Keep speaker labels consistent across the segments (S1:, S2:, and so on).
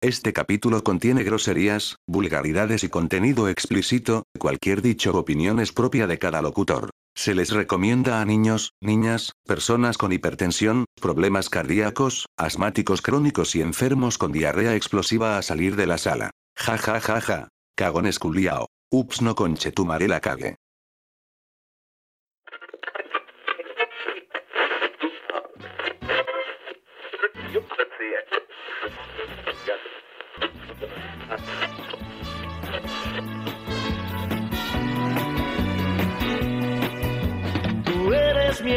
S1: Este capítulo contiene groserías, vulgaridades y contenido explícito, cualquier dicho o opinión es propia de cada locutor. Se les recomienda a niños, niñas, personas con hipertensión, problemas cardíacos, asmáticos crónicos y enfermos con diarrea explosiva a salir de la sala. Ja ja ja ja. Cagones culiao. Ups no conche tu la cague.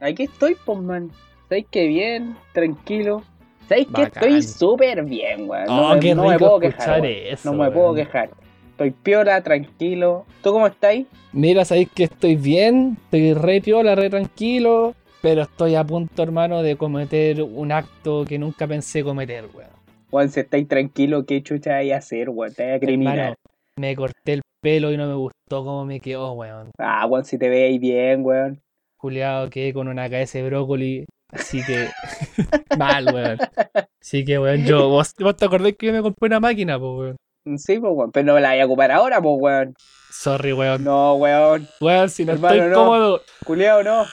S2: Aquí estoy, pues, man. ¿Sabéis que bien? Tranquilo. ¿Sabéis que estoy súper bien, weón?
S3: Oh,
S2: me,
S3: qué
S2: no me puedo quejar.
S3: eso,
S2: no me puedo quejar. Estoy piola, tranquilo. ¿Tú cómo estáis?
S3: Mira, sabéis que estoy bien, estoy re piola, re tranquilo, pero estoy a punto, hermano, de cometer un acto que nunca pensé cometer, weón.
S2: Juan, si estáis tranquilo, ¿qué chucha hay a hacer, weón? Te voy a criminal.
S3: Hermano, me corté el pelo y no me gustó cómo me quedó, weón.
S2: Ah, Juan, si te veis bien, weón.
S3: Juliado, quedé con una cabeza de brócoli, así que mal, weón. Así que, weón, yo, vos, vos te acordás que yo me compré una máquina, pues, weón.
S2: Sí, pues, weón. Pero no me la voy a ocupar ahora, pues, weón.
S3: Sorry, weón.
S2: No, weón.
S3: Weón, si no
S2: Hermano,
S3: estoy
S2: no.
S3: cómodo.
S2: Culeado, no.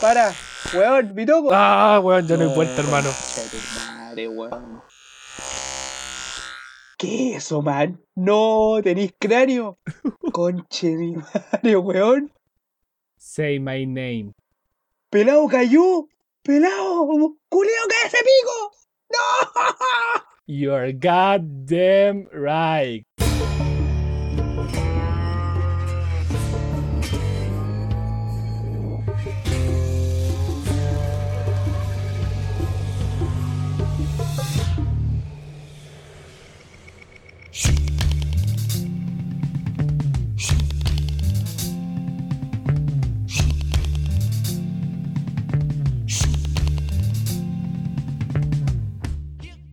S2: Para. Weón, mi toco.
S3: Ah, weón, ya no hay vuelta, hermano.
S2: Concha de tu Madre, weón. ¿Qué es eso, man? No, tenéis cráneo. Conche mi madre, weón.
S3: Say my name.
S2: Pelado cayó. Pelado. Culeo, cae ese pico. No.
S3: You're goddamn right.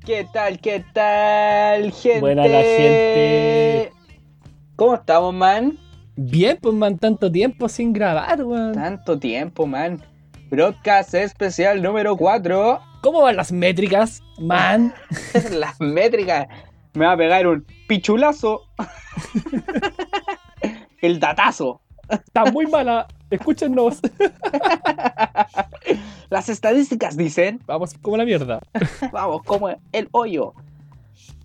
S2: ¿Qué tal, qué tal, gente?
S3: Buena la gente.
S2: ¿Cómo estamos, man?
S3: Bien, pues man, tanto tiempo sin grabar, weón.
S2: Tanto tiempo, man. Broadcast especial número 4.
S3: ¿Cómo van las métricas, man?
S2: Las métricas. Me va a pegar un pichulazo. El datazo.
S3: Está muy mala. Escúchenos.
S2: Las estadísticas dicen,
S3: Vamos como la mierda.
S2: vamos, como el hoyo.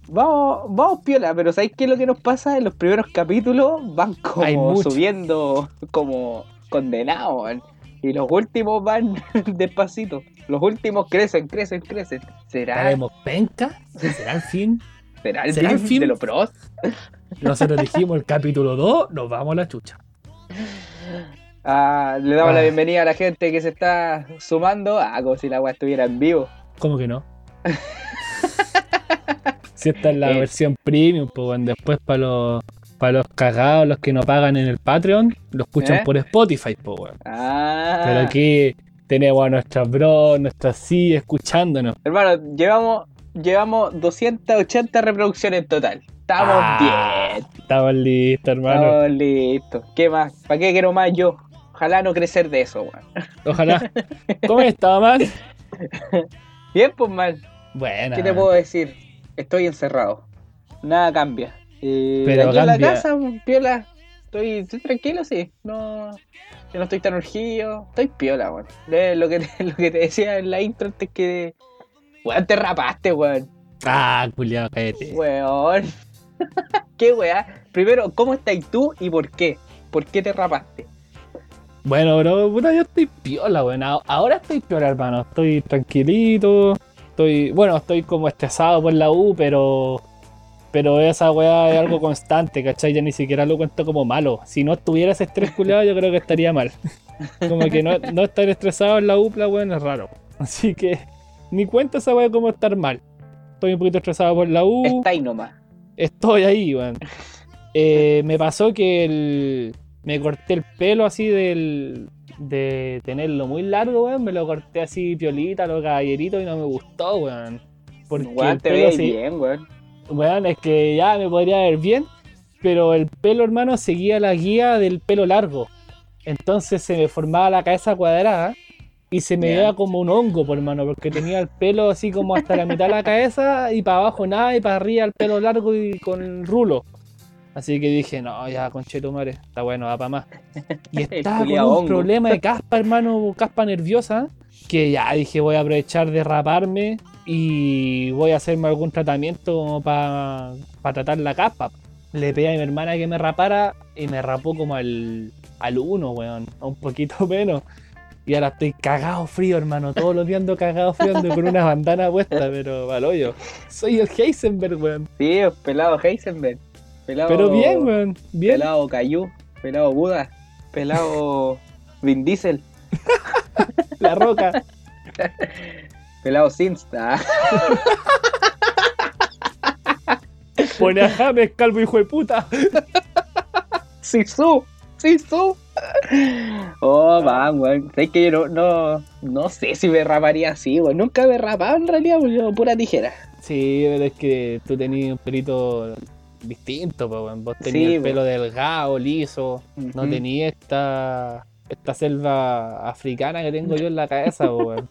S2: Vamos, vamos piola, pero ¿sabéis qué es lo que nos pasa? En los primeros capítulos van como subiendo como condenados. Y los últimos van despacito. Los últimos crecen, crecen, crecen. ¿Será,
S3: ¿Estaremos penca? ¿Será el fin?
S2: ¿será el
S3: ¿será el
S2: fin
S3: fin?
S2: de los pros?
S3: Nosotros dijimos el capítulo 2, nos vamos a la chucha.
S2: Ah, le damos la
S3: Ah.
S2: bienvenida a la gente que se está sumando. Ah, como si la weá estuviera en vivo.
S3: ¿Cómo que no? si esta es la
S2: Eh.
S3: versión premium, pues bueno, después para los para los cagados, los que no pagan en el Patreon, lo escuchan
S2: ¿Eh?
S3: por Spotify, pues weón.
S2: Ah.
S3: Pero aquí tenemos a nuestras bros, nuestras sí escuchándonos.
S2: Hermano, llevamos, llevamos 280 reproducciones en total. Estamos
S3: Ah,
S2: bien.
S3: Estamos listos, hermano.
S2: Estamos listos. ¿Qué más? ¿Para qué quiero más yo? Ojalá no crecer de eso, weón.
S3: Ojalá. ¿Cómo está, man?
S2: Bien, pues mal.
S3: Buena.
S2: ¿Qué te puedo decir? Estoy encerrado. Nada cambia. Eh,
S3: Pero
S2: aquí en la casa, piola. Estoy, estoy tranquilo, sí. No, yo no estoy tan urgido. Estoy piola, weón. De Lo que, te, lo que te decía en la intro antes que... Weón, te rapaste, weón.
S3: Ah, culiado, cállate.
S2: Weón. ¿Qué weá? Primero, ¿cómo estás tú y por qué? ¿Por qué te rapaste?
S3: Bueno, bro, puta, yo estoy piola, weón. Ahora estoy piola, hermano. Estoy tranquilito. Estoy, bueno, estoy como estresado por la U, pero. Pero esa weá es algo constante, ¿cachai? Ya ni siquiera lo cuento como malo. Si no estuviera ese estrés culiado, yo creo que estaría mal. Como que no, no estar estresado en la UPLA, weón, es raro. Así que ni cuenta esa weá como estar mal. Estoy un poquito estresado por la U.
S2: Está ahí nomás.
S3: Estoy ahí, weón. Eh, me pasó que el- me corté el pelo así del, de tenerlo muy largo, weón. Me lo corté así piolita, lo caballerito y no me gustó, weón. Porque
S2: Weón, te
S3: se-
S2: bien, weón.
S3: Weón, es que ya me podría ver bien, pero el pelo, hermano, seguía la guía del pelo largo. Entonces se me formaba la cabeza cuadrada y se me veía como un hongo, por hermano, porque tenía el pelo así como hasta la mitad de la cabeza y para abajo nada y para arriba el pelo largo y con rulo. Así que dije, no, ya, conchetumare, está bueno, va para más. Y estaba con un
S2: hongo.
S3: problema de caspa, hermano, caspa nerviosa, que ya dije, voy a aprovechar de raparme y voy a hacerme algún tratamiento como para tratar la caspa. Le pedí a mi hermana que me rapara y me rapó como al, al uno, weón, a un poquito menos. Y ahora estoy cagado frío, hermano. Todos los días ando cagado frío, ando con una bandana puesta, pero al hoyo. Soy el Heisenberg, weón.
S2: Sí, pelado Heisenberg. Pelado,
S3: Pero bien, weón. Bien.
S2: Pelado Cayu. Pelado Buda. Pelado Vin Diesel.
S3: La roca.
S2: Pelado Sinsta.
S3: Pone a James, calvo hijo de puta.
S2: Sisu. Sisu. Oh, man, weón. Sabes que yo no, no, no sé si me raparía así, weón. Nunca me he rapado en realidad, weón. Pura tijera.
S3: Sí, pero es que tú tenías un pelito distinto, weón. Vos tenías
S2: Sí,
S3: el
S2: weón.
S3: pelo delgado, liso. No tenías esta, esta selva africana que tengo yo en la cabeza, po.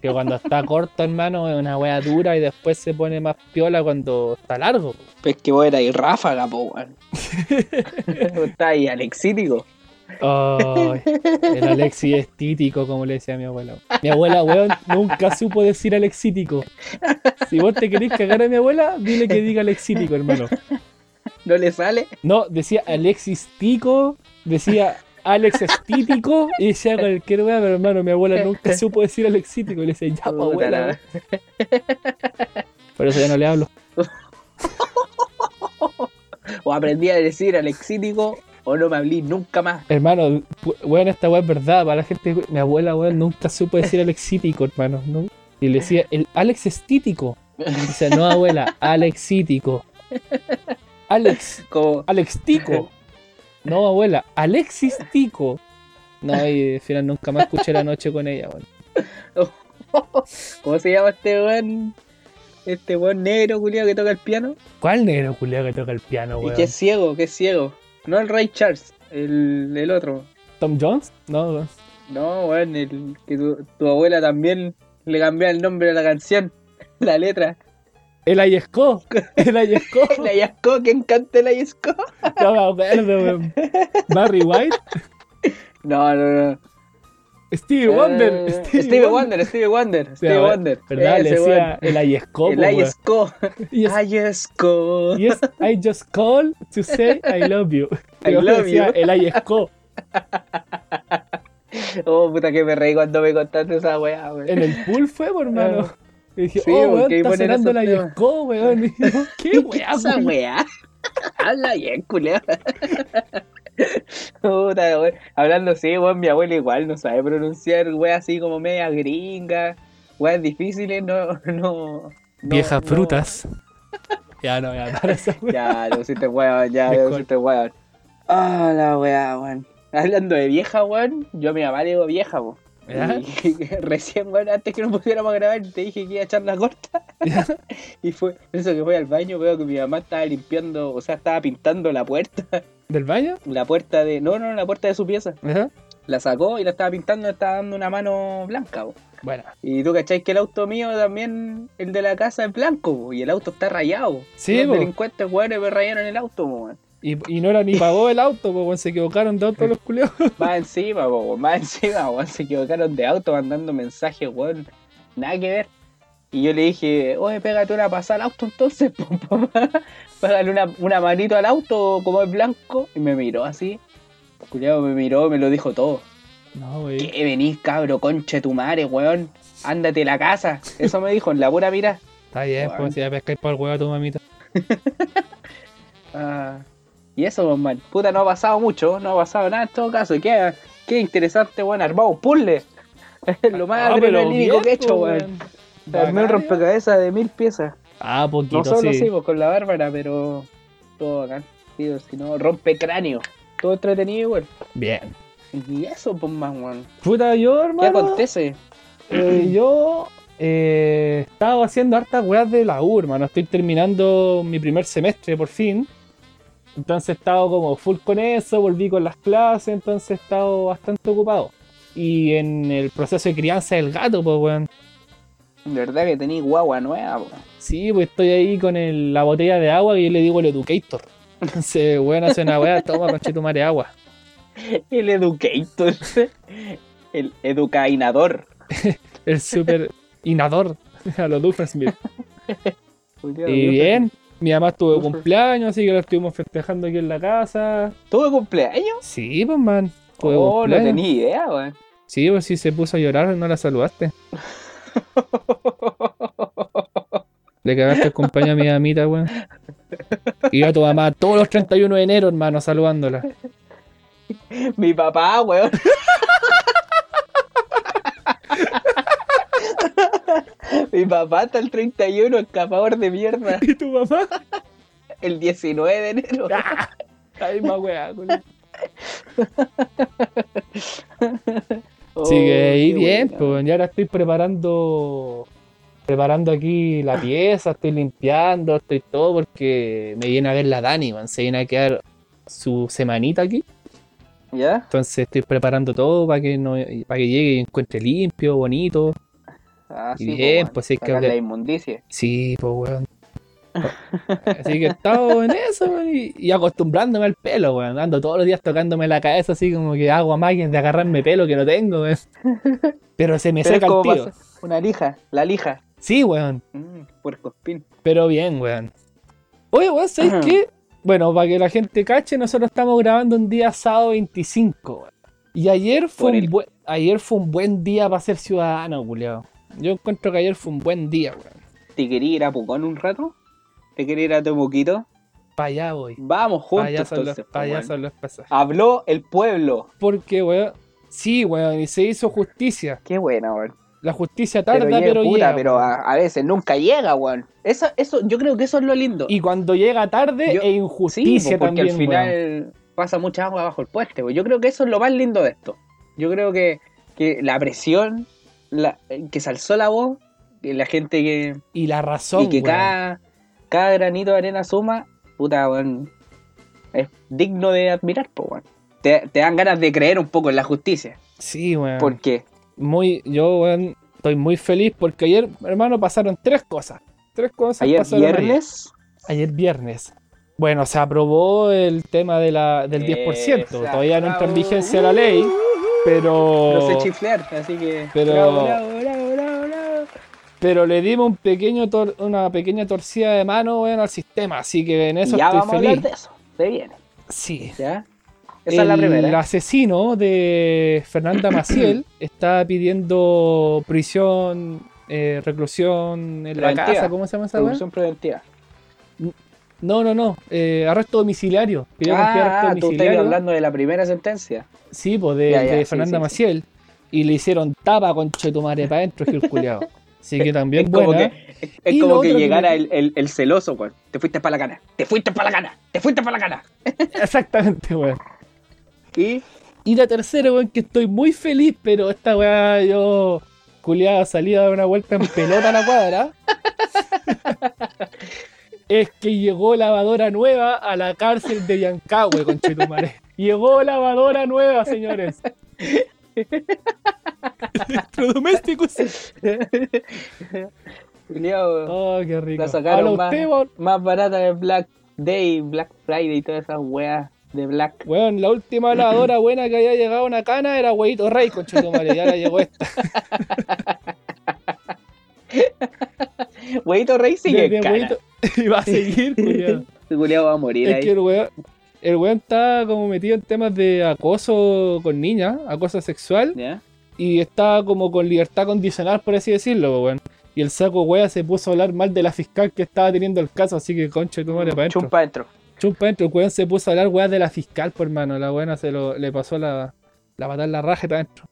S3: Que cuando está corto, hermano, es una wea dura y después se pone más piola cuando está largo.
S2: Pues que vos eras ráfaga, po, weón. Está ahí alexítico.
S3: Ay, el Alexi es títico, como le decía mi abuela. Mi abuela, weón, nunca supo decir alexítico. Si vos te querés cagar a mi abuela, dile que diga alexítico, hermano.
S2: ¿No le sale?
S3: No, decía Alexis Tico, decía Alex Estítico y decía cualquier weá, pero hermano, mi abuela nunca supo decir alexítico. Y le decía, ya, pa' abuela. Por eso ya no le hablo.
S2: O aprendí a decir alexítico o no me hablé nunca más.
S3: Hermano, weón, esta weá es verdad. Para la gente, mi abuela, weón, nunca supo decir alexítico, hermano. ¿no? Y le decía, el Alex Estítico. Dice, no, abuela, alexítico. Alex,
S2: Como,
S3: Alex Tico. No, abuela, Alexis Tico. No, y al final nunca más escuché la noche con ella.
S2: ¿Cómo se llama este weón? Este weón negro culiado que toca el piano.
S3: ¿Cuál negro culiao que toca el piano,
S2: Y
S3: weón?
S2: que es ciego, que es ciego. No el Ray Charles, el, el otro.
S3: ¿Tom Jones? No, weón.
S2: No, weón, el que tu, tu abuela también le cambió el nombre a la canción, la letra.
S3: El Ayesco. El Ayesco.
S2: La Yasco, ¿quién canta el Yasco?
S3: No me acuerdo, weón. Barry White.
S2: No, no, no.
S3: Stevie Wonder.
S2: Eh, Stevie Wonder, Stevie Wonder, Stevie
S3: weón,
S2: Wonder.
S3: ¿Verdad? Le decía el Ayesco.
S2: El. Ayesco.
S3: Yes,
S2: Ayesco.
S3: yes, I just call to say I love you.
S2: I
S3: Yo
S2: love
S3: decía
S2: you.
S3: El Ayesco.
S2: Oh, puta que me reí cuando me contaste esa weá, weón.
S3: En el pool fue, por hermano. Y dije,
S2: Sí,
S3: oh, weón, está sonando
S2: temas.
S3: Ayesco, weón. Y yo, ¿Qué weá,
S2: esa
S3: weón?
S2: weá? Habla bien, culiao. Puta, weón. Hablando así, weón, mi abuela igual no sabe pronunciar weá así como media gringa. Weas difíciles, no, no. no
S3: Viejas
S2: no.
S3: frutas. Ya no, ya, para esa weá.
S2: Ya, lo pusiste weón, ya, lo pusiste weón. Ah, la weá, weón. Hablando de vieja, weón, yo a mi mamá le digo vieja, weón. Y recién, weón, antes que nos pusiéramos a grabar, te dije que iba a echar la corta. Y fue, eso que fui al baño, veo que mi mamá estaba limpiando, o sea, estaba pintando la puerta.
S3: ¿Del baño?
S2: La puerta de. No, no, la puerta de su pieza.
S3: Ajá.
S2: La sacó y la estaba pintando, le estaba dando una mano blanca.
S3: Bueno,
S2: Y tú cacháis que el auto mío también, el de la casa, es blanco, y el auto está rayado.
S3: Sí,
S2: Los delincuentes, weón, me rayaron el auto, weón.
S3: Y, y no era ni pagó el auto, pues se equivocaron de auto los culiados.
S2: Más encima, po, weón, más encima, weón, se equivocaron de auto mandando mensajes, weón, nada que ver. Y yo le dije, oye, pégate una pasada al auto entonces, po, papá. Pégale una, una manito al auto como es blanco. Y me miró así. Culiado me miró, me lo dijo todo.
S3: No, güey.
S2: ¿Qué venís, cabro, conche tu madre, weón? Ándate a la casa. Eso me dijo en la pura mira.
S3: Está bien,
S2: Bueno.
S3: pues si ya pescáis para el huevo a tu mamita.
S2: Ah, y eso, pues, man. Puta, no ha pasado mucho, no ha pasado nada en todo caso. Qué, qué interesante, weón. Armado un puzzle. Es lo más
S3: Ah,
S2: adrenalínico que he hecho,
S3: pues,
S2: weón. Armé un rompecabezas de mil piezas.
S3: Ah, poquito,
S2: No solo
S3: sí.
S2: sí, pues, con la Bárbara, pero todo bacán. Sí, o si no, rompe cráneo. Todo entretenido igual.
S3: Bien.
S2: Y eso, pues más, weón.
S3: Puta, yo,
S2: ¿Qué
S3: hermano.
S2: acontece?
S3: eh, yo eh, estaba haciendo hartas weas de la U, hermano. Estoy terminando mi primer semestre por fin. Entonces he estado como full con eso, volví con las clases, entonces he estado bastante ocupado. Y en el proceso de crianza del gato, pues weón.
S2: De verdad que tenéis guagua nueva, po.
S3: Sí, pues estoy ahí con el- la botella de agua y yo le digo el educator. Entonces, weón, hace una wea, toma conchetumare agua.
S2: El educator. El educainador.
S3: El super inador a los Doofenshmirtz. Y bien, mi mamá tuvo
S2: Uf.
S3: cumpleaños, así que lo estuvimos festejando aquí en la casa.
S2: ¿Tuvo cumpleaños?
S3: Sí, pues man. tuve
S2: Oh, no tenía idea, weón.
S3: Sí, pues sí se puso a llorar, no la saludaste. Le cagaste el cumpleaños a mi mamita, weón. Y a tu mamá todos los 31 de enero, hermano, saludándola.
S2: Mi papá, weón. Mi papá está el 31, escapador de mierda.
S3: ¿Y tu mamá?
S2: El 19 de enero.
S3: Ay, más weá.
S2: Oh,
S3: Así que ahí bien,
S2: buena.
S3: pues y ahora estoy preparando preparando aquí la pieza, estoy limpiando, estoy todo porque me viene a ver la Dani, man, se viene a quedar su semanita aquí,
S2: ¿Ya?
S3: entonces estoy preparando todo para que no para que llegue y encuentre limpio, bonito.
S2: Ah,
S3: Y bien, pues, sí, es que
S2: la inmundicia.
S3: Sí, pues weón. Así que he estado en eso weón, y, y acostumbrándome al pelo, weón. Ando todos los días tocándome la cabeza así como que hago máquinas de agarrarme pelo que no tengo, weón. Pero se me
S2: Pero
S3: seca el tío.
S2: Una lija, la lija.
S3: Sí, weón.
S2: Mm, puercoespín.
S3: Pero bien, weón. Oye, weón, ¿sabes qué? Bueno, para que la gente cache, nosotros estamos grabando un día sábado 25, weón. Y ayer fue, un buen, ayer fue un buen día para ser ciudadano, culiao. Yo encuentro que ayer fue un buen día, weón.
S2: ¿Te quería ir a Pucón un rato? ¿Te quería ir a Temuquito?
S3: Para allá voy.
S2: Vamos
S3: Para
S2: juntos
S3: allá son los,
S2: entonces.
S3: pa' allá
S2: weón.
S3: son los pasajes.
S2: Habló el pueblo.
S3: Porque, weón, sí, weón, y se hizo justicia.
S2: Qué buena, weón.
S3: La justicia tarda,
S2: llega,
S3: pero,
S2: puta,
S3: llega.
S2: pero a, a veces nunca llega, weón. Eso, eso, yo creo que eso es lo lindo.
S3: Y cuando llega tarde,
S2: Yo-
S3: e
S2: Sí,
S3: injusticia
S2: po, porque
S3: también,
S2: al final
S3: weón.
S2: pasa mucha agua bajo el puente. weón. Yo creo que eso es lo más lindo de esto. Yo creo que, que la presión, la, que se alzó la voz, que la gente que.
S3: Y la razón,
S2: y que cada, cada granito de arena suma, puta, weón. Es digno de admirar, po, weón. Te, te dan ganas de creer un poco en la justicia.
S3: Sí, weón.
S2: ¿Por qué?
S3: muy, yo weón, estoy muy feliz porque ayer, hermano, pasaron tres cosas. Tres cosas
S2: Ayer
S3: pasaron ayer.
S2: viernes.
S3: Ayer viernes. Bueno, se aprobó el tema de la, del 10%.
S2: Esa,
S3: Todavía no entra en vigencia la ley, pero,
S2: No sé chiflear, así que.
S3: Pero-
S2: Bravo, bravo, bravo,
S3: pero le dimos un pequeño tor- una pequeña torcida de mano weón, al sistema. Así que en eso
S2: ya
S3: estoy
S2: vamos a
S3: feliz.
S2: hablar de eso. Se viene.
S3: Sí.
S2: ¿Ya? Esa es la
S3: el
S2: primera. ¿eh?
S3: asesino de Fernanda Maciel está pidiendo prisión, eh, reclusión en la
S2: Preventiva.
S3: casa, ¿cómo se llama esa weá?
S2: Revolución preventiva.
S3: No, no, no, eh, arresto domiciliario. Quería arresto
S2: Ah, tú estás hablando de la primera sentencia.
S3: Sí, pues de,
S2: Ya, ya,
S3: de
S2: sí,
S3: Fernanda
S2: sí, sí.
S3: Maciel. Y le hicieron tapa con Chetumare para adentro, Gil culiao. Así que también
S2: es como
S3: buena.
S2: que, es, es como que llegara el, el- el celoso, weón. Te fuiste para la cana. Te fuiste para la cana. Te fuiste para la cana.
S3: Exactamente, weón.
S2: Y
S3: Y la tercera, weón, que estoy muy feliz, pero esta weá yo, culiada, salí a dar una vuelta en pelota a la cuadra. es que llegó lavadora nueva a la cárcel de Yancahue, conchetumare. Llegó lavadora nueva, señores. Electrodomésticos. Oh, qué rico.
S2: la sacaron más, más barata de Black Day, Black Friday y todas esas weas de Black.
S3: Weón, la última lavadora buena que había llegado a una cana era Huevito Rey, conchetumare. Y ahora llegó esta.
S2: Huevito Rey sigue
S3: Desde. Huevito- Y va a seguir, culiao.
S2: Ese culiao va a morir
S3: Es
S2: ahí.
S3: que el weón, el weón está como metido en temas de acoso con niñas, acoso sexual,
S2: ¿Ya?
S3: y está como con libertad condicional, por así decirlo, weón. Y el saco wea se puso a hablar mal de la fiscal que estaba teniendo el caso, así que concha tu madre para adentro.
S2: Chumpa adentro.
S3: Chumpa adentro, el weón se puso a hablar weá de la fiscal, por hermano. La buena se lo, le pasó la, la patada en la raja para adentro.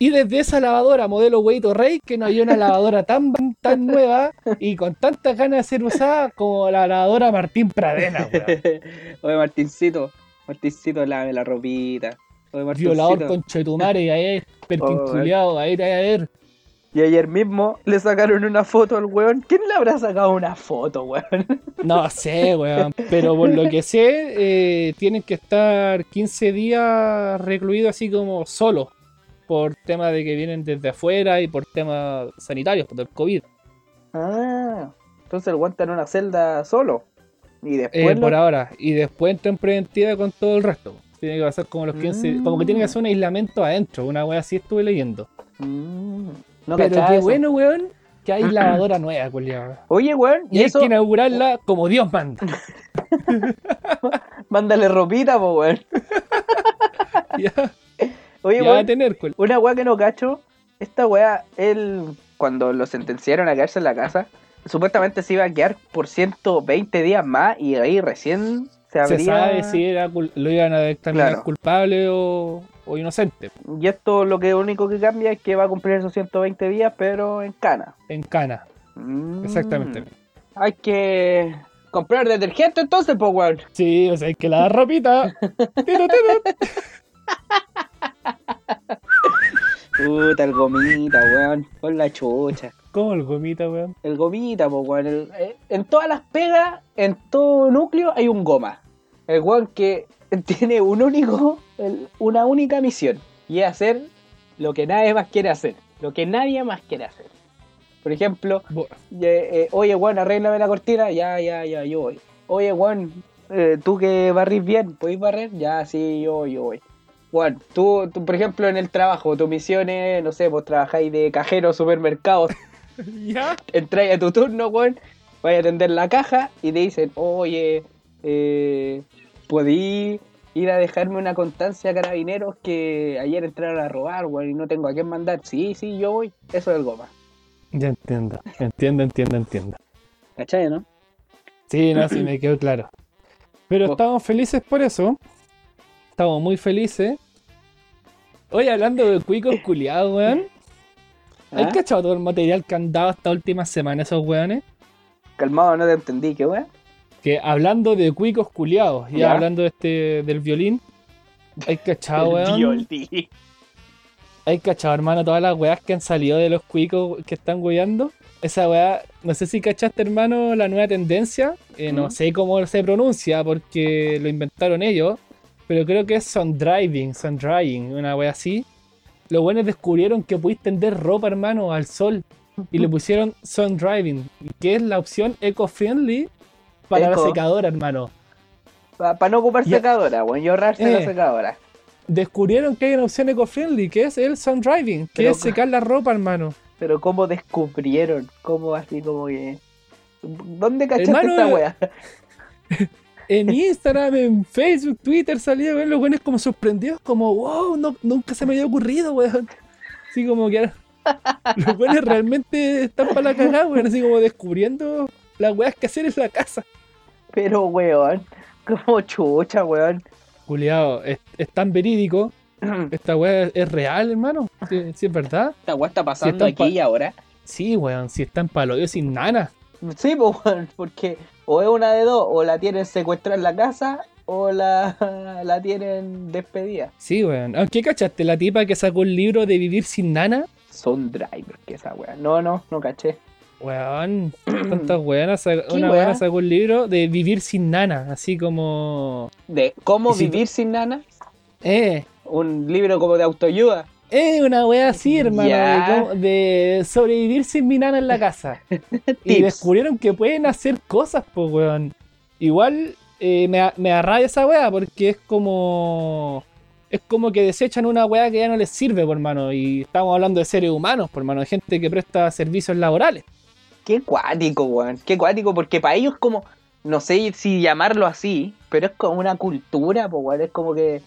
S3: Y desde esa lavadora modelo Hueito Rey, que no había una lavadora tan, tan nueva y con tantas ganas de ser usada como la lavadora Martín Pradena, weón.
S2: Oye, Martincito, Martincito, lave la ropita. Oye, Martincito.
S3: Violador con chetumare, ahí, perquinculeado, ahí te voy a ver.
S2: Y ayer mismo le sacaron una foto al weón. ¿Quién le habrá sacado una foto, weón?
S3: No sé, weón. Pero por lo que sé, eh, tienen que estar 15 días recluidos así como solos. Por tema de que vienen desde afuera y por temas sanitarios, por el COVID.
S2: Ah, entonces el está en una celda solo. Y
S3: Eh,
S2: después. lo-
S3: por ahora. Y después entra en preventiva con todo el resto. Tiene que pasar como los 15.
S2: Mm.
S3: Como que tiene que hacer un aislamiento adentro. Una wea así estuve leyendo.
S2: Mm, no
S3: Pero qué
S2: eso.
S3: bueno, weón, que hay lavadora nueva, culiao.
S2: Oye, weón,
S3: Y
S2: y
S3: hay que inaugurarla como Dios manda.
S2: mándale ropita, po, weón.
S3: ya,
S2: Oye, weón,
S3: tener,
S2: una weá que no cacho. Esta weá, él, cuando lo sentenciaron a quedarse en la casa, supuestamente se iba a quedar por 120 días más y ahí recién se habría.
S3: Se sabe si era lo iban a determinar
S2: Claro.
S3: culpable o, o inocente.
S2: Y esto lo que único que cambia es que va a cumplir esos 120 días, pero en cana.
S3: En cana,
S2: Mm.
S3: exactamente.
S2: Hay que comprar detergente entonces, pues, weón.
S3: Sí, o sea, hay que lavar ropita.
S2: Puta, el gomita, weón. Con la chucha.
S3: ¿Cómo el gomita, weón?
S2: El gomita, pues, weón. El- eh, en todas las pegas, en todo núcleo, hay un goma. El weón que tiene un único, el- una única misión. Y es hacer lo que nadie más quiere hacer. Lo que nadie más quiere hacer. Por ejemplo, eh, eh, oye, weón, arréglame la cortina. Ya, ya, ya, yo voy. Oye, weón, eh, tú que barrís bien, ¿podéis barrer? Ya, sí, yo, yo voy. Juan, tú, tú, por ejemplo, en el trabajo, tu misión es, no sé, pues trabajáis de cajero, supermercado,
S3: ¿Ya?
S2: entráis a tu turno, weón, vais a atender la caja y te dicen, oye, eh, ¿podí ir a dejarme una constancia a carabineros que ayer entraron a robar, weón, y no tengo a quién mandar? Sí, sí, yo voy. Eso es el goma.
S3: Ya entiendo, entiendo, entiendo, entiendo.
S2: ¿Cachai, no?
S3: Sí, no, sí me quedó claro. Pero
S2: Vos-
S3: estamos felices por eso. Estamos muy felices. Hoy hablando de cuicos culiados, weón. ¿Hay
S2: ¿Ah?
S3: cachado todo el material que han dado esta última semana esos weones?
S2: Calmado, no te entendí, ¿qué weón?
S3: Que hablando de cuicos culiados, y
S2: Ya.
S3: hablando de este del violín, hay cachado, weón. Hay cachado, hermano, todas las weas que han salido de los cuicos que están weando. Esa wea, no sé si cachaste, hermano, la nueva tendencia. Eh, no
S2: ¿Mm?
S3: sé cómo se pronuncia porque lo inventaron ellos. Pero creo que es sun driving, sun drying, una wea así. Los buenos descubrieron que podéis tender ropa, hermano, al sol. Y le pusieron sun driving, que es la opción eco-friendly para
S2: Eco.
S3: la secadora, hermano.
S2: Para no ocupar secadora, weón, y ahorrarse la
S3: Eh.
S2: secadora.
S3: Descubrieron que hay una opción eco-friendly, que es el sun driving, que
S2: Pero-
S3: es secar la ropa, hermano.
S2: Pero ¿cómo descubrieron? ¿Cómo así como que... ¿Dónde cachaste
S3: Hermano,
S2: esta weá?
S3: En Instagram, en Facebook, Twitter salía, weón, los buenos como sorprendidos, como, wow, no, nunca se me había ocurrido, weón. Así como que los buenos realmente están para la cagada, weón, así como descubriendo las weas que hacer en la casa.
S2: Pero weón, como chucha, weón.
S3: Juliado, es, es tan verídico, esta wea es, real, hermano. Sí, sí es verdad.
S2: Esta weá está pasando aquí y ahora.
S3: Sí, weón, si están para lo sin nana.
S2: Sí, weón, porque o es una de dos, o la tienen secuestrada en la casa, o la, la tienen despedida.
S3: Sí, weón. Aunque cachaste la tipa que sacó el libro de vivir sin nana.
S2: Son driver, que esa weá. No, no, no caché.
S3: Weón, tantas weonas. sa-
S2: ¿Qué
S3: Una weona sacó el libro de vivir sin nana, así como.
S2: De cómo
S3: si
S2: vivir sin nana.
S3: Eh,
S2: Un libro como de autoayuda.
S3: Eh, una wea así, hermano, de, sobrevivir sin mi nana en la casa. y descubrieron que pueden hacer cosas, pues, weón. Igual eh, me, me arraya esa wea porque es como. Es como que desechan una wea que ya no les sirve, por hermano. Y estamos hablando de seres humanos, por hermano, de gente que presta servicios laborales.
S2: Qué cuático, weón. Qué cuático, porque para ellos como, no sé si llamarlo así, pero es como una cultura, pues, weón. Es como que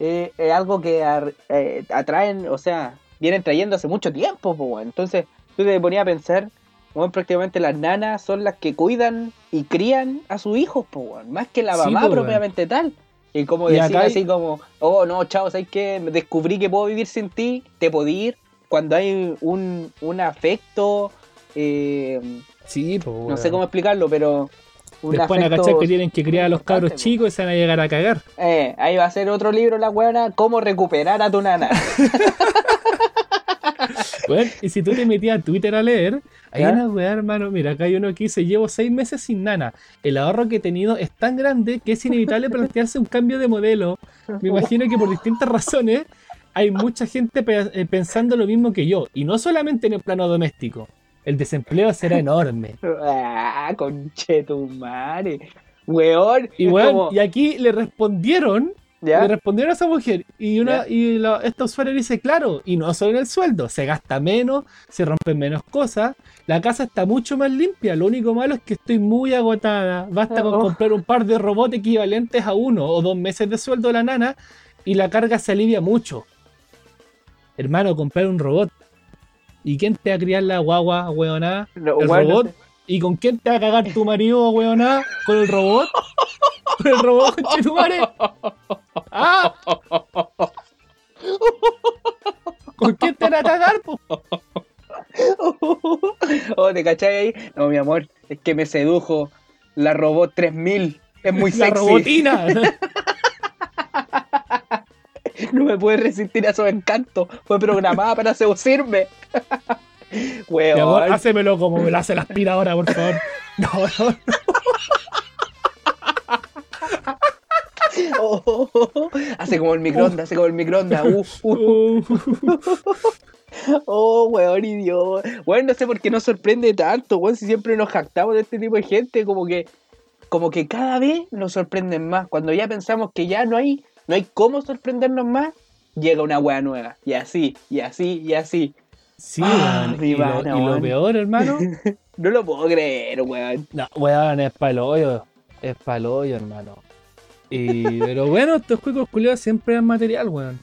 S2: eh, es algo que eh, atraen, o sea, vienen trayendo hace mucho tiempo, pues. Entonces, tú te ponías a pensar, weón, prácticamente las nanas son las que cuidan y crían a sus hijos, pues. Más que la mamá propiamente tal. Y como
S3: Y
S2: decir
S3: hay-
S2: así como, oh no, chao, ¿sabes qué? Descubrí que puedo vivir sin ti, te puedo ir. Cuando hay un, un afecto, eh,
S3: Sí, pues.
S2: no sé cómo explicarlo, pero
S3: Después van a cachar que tienen que criar a los cabros chicos y se van a llegar a cagar.
S2: Eh, ahí va a ser otro libro la weona, cómo recuperar a tu nana.
S3: Bueno, y si tú te metías a Twitter a leer, hay una weá, hermano. Mira, acá hay uno que dice: Llevo seis meses sin nana. El ahorro que he tenido es tan grande que es inevitable plantearse un cambio de modelo. Me imagino que por distintas razones hay mucha gente pe- eh, pensando lo mismo que yo. Y no solamente en el plano doméstico. El desempleo será enorme.
S2: ah, conche tu madre. Weón.
S3: Y, weón,
S2: como-
S3: y aquí le respondieron
S2: ¿ya?
S3: Le respondieron a esa mujer y una
S2: Ya.
S3: y la- esta usuaria dice, claro, y no solo en el sueldo, se gasta menos, se rompen menos cosas, la casa está mucho más limpia, lo único malo es que estoy muy agotada, basta con
S2: Oh.
S3: comprar un par de robots equivalentes a uno o dos meses de sueldo de la nana y la carga se alivia mucho. Hermano, comprar un robot. ¿Y quién te va a criar la guagua?
S2: No,
S3: ¿El
S2: no
S3: robot?
S2: sé.
S3: ¿Y con quién te va a cagar tu marido, weonada? ¿Con el robot? ¿Con el robot, conchetumare? ¡Ah! ¿Con quién te van a cagar, po?
S2: oh, ¿te cachai ahí? No, mi amor, es que me sedujo la robot 3000. Es muy
S3: La
S2: sexy.
S3: robotina.
S2: No me puede resistir a esos encantos. Fue programada para seducirme.
S3: Mi amor,
S2: Weón.
S3: hácemelo como me lo hace la aspiradora, por favor. No, no.
S2: Oh, oh, oh, oh. Hace como el microondas, hace como el microondas. Uh, uh.
S3: Uh,
S2: Oh, weón, idiota. Weón, no sé por qué nos sorprende tanto, weón, si siempre nos jactamos de este tipo de gente, como que, como que cada vez nos sorprenden más. Cuando ya pensamos que ya no hay, no hay cómo sorprendernos más, llega una weá nueva. Y así, y así, y así.
S3: Sí,
S2: Ah,
S3: weón. Y, lo,
S2: mano,
S3: y lo
S2: weón.
S3: peor, hermano.
S2: No lo puedo creer, weón.
S3: No, weón, es paloyo. Es paloyo, hermano. Y, pero bueno, estos juegos culiados siempre es material, weón.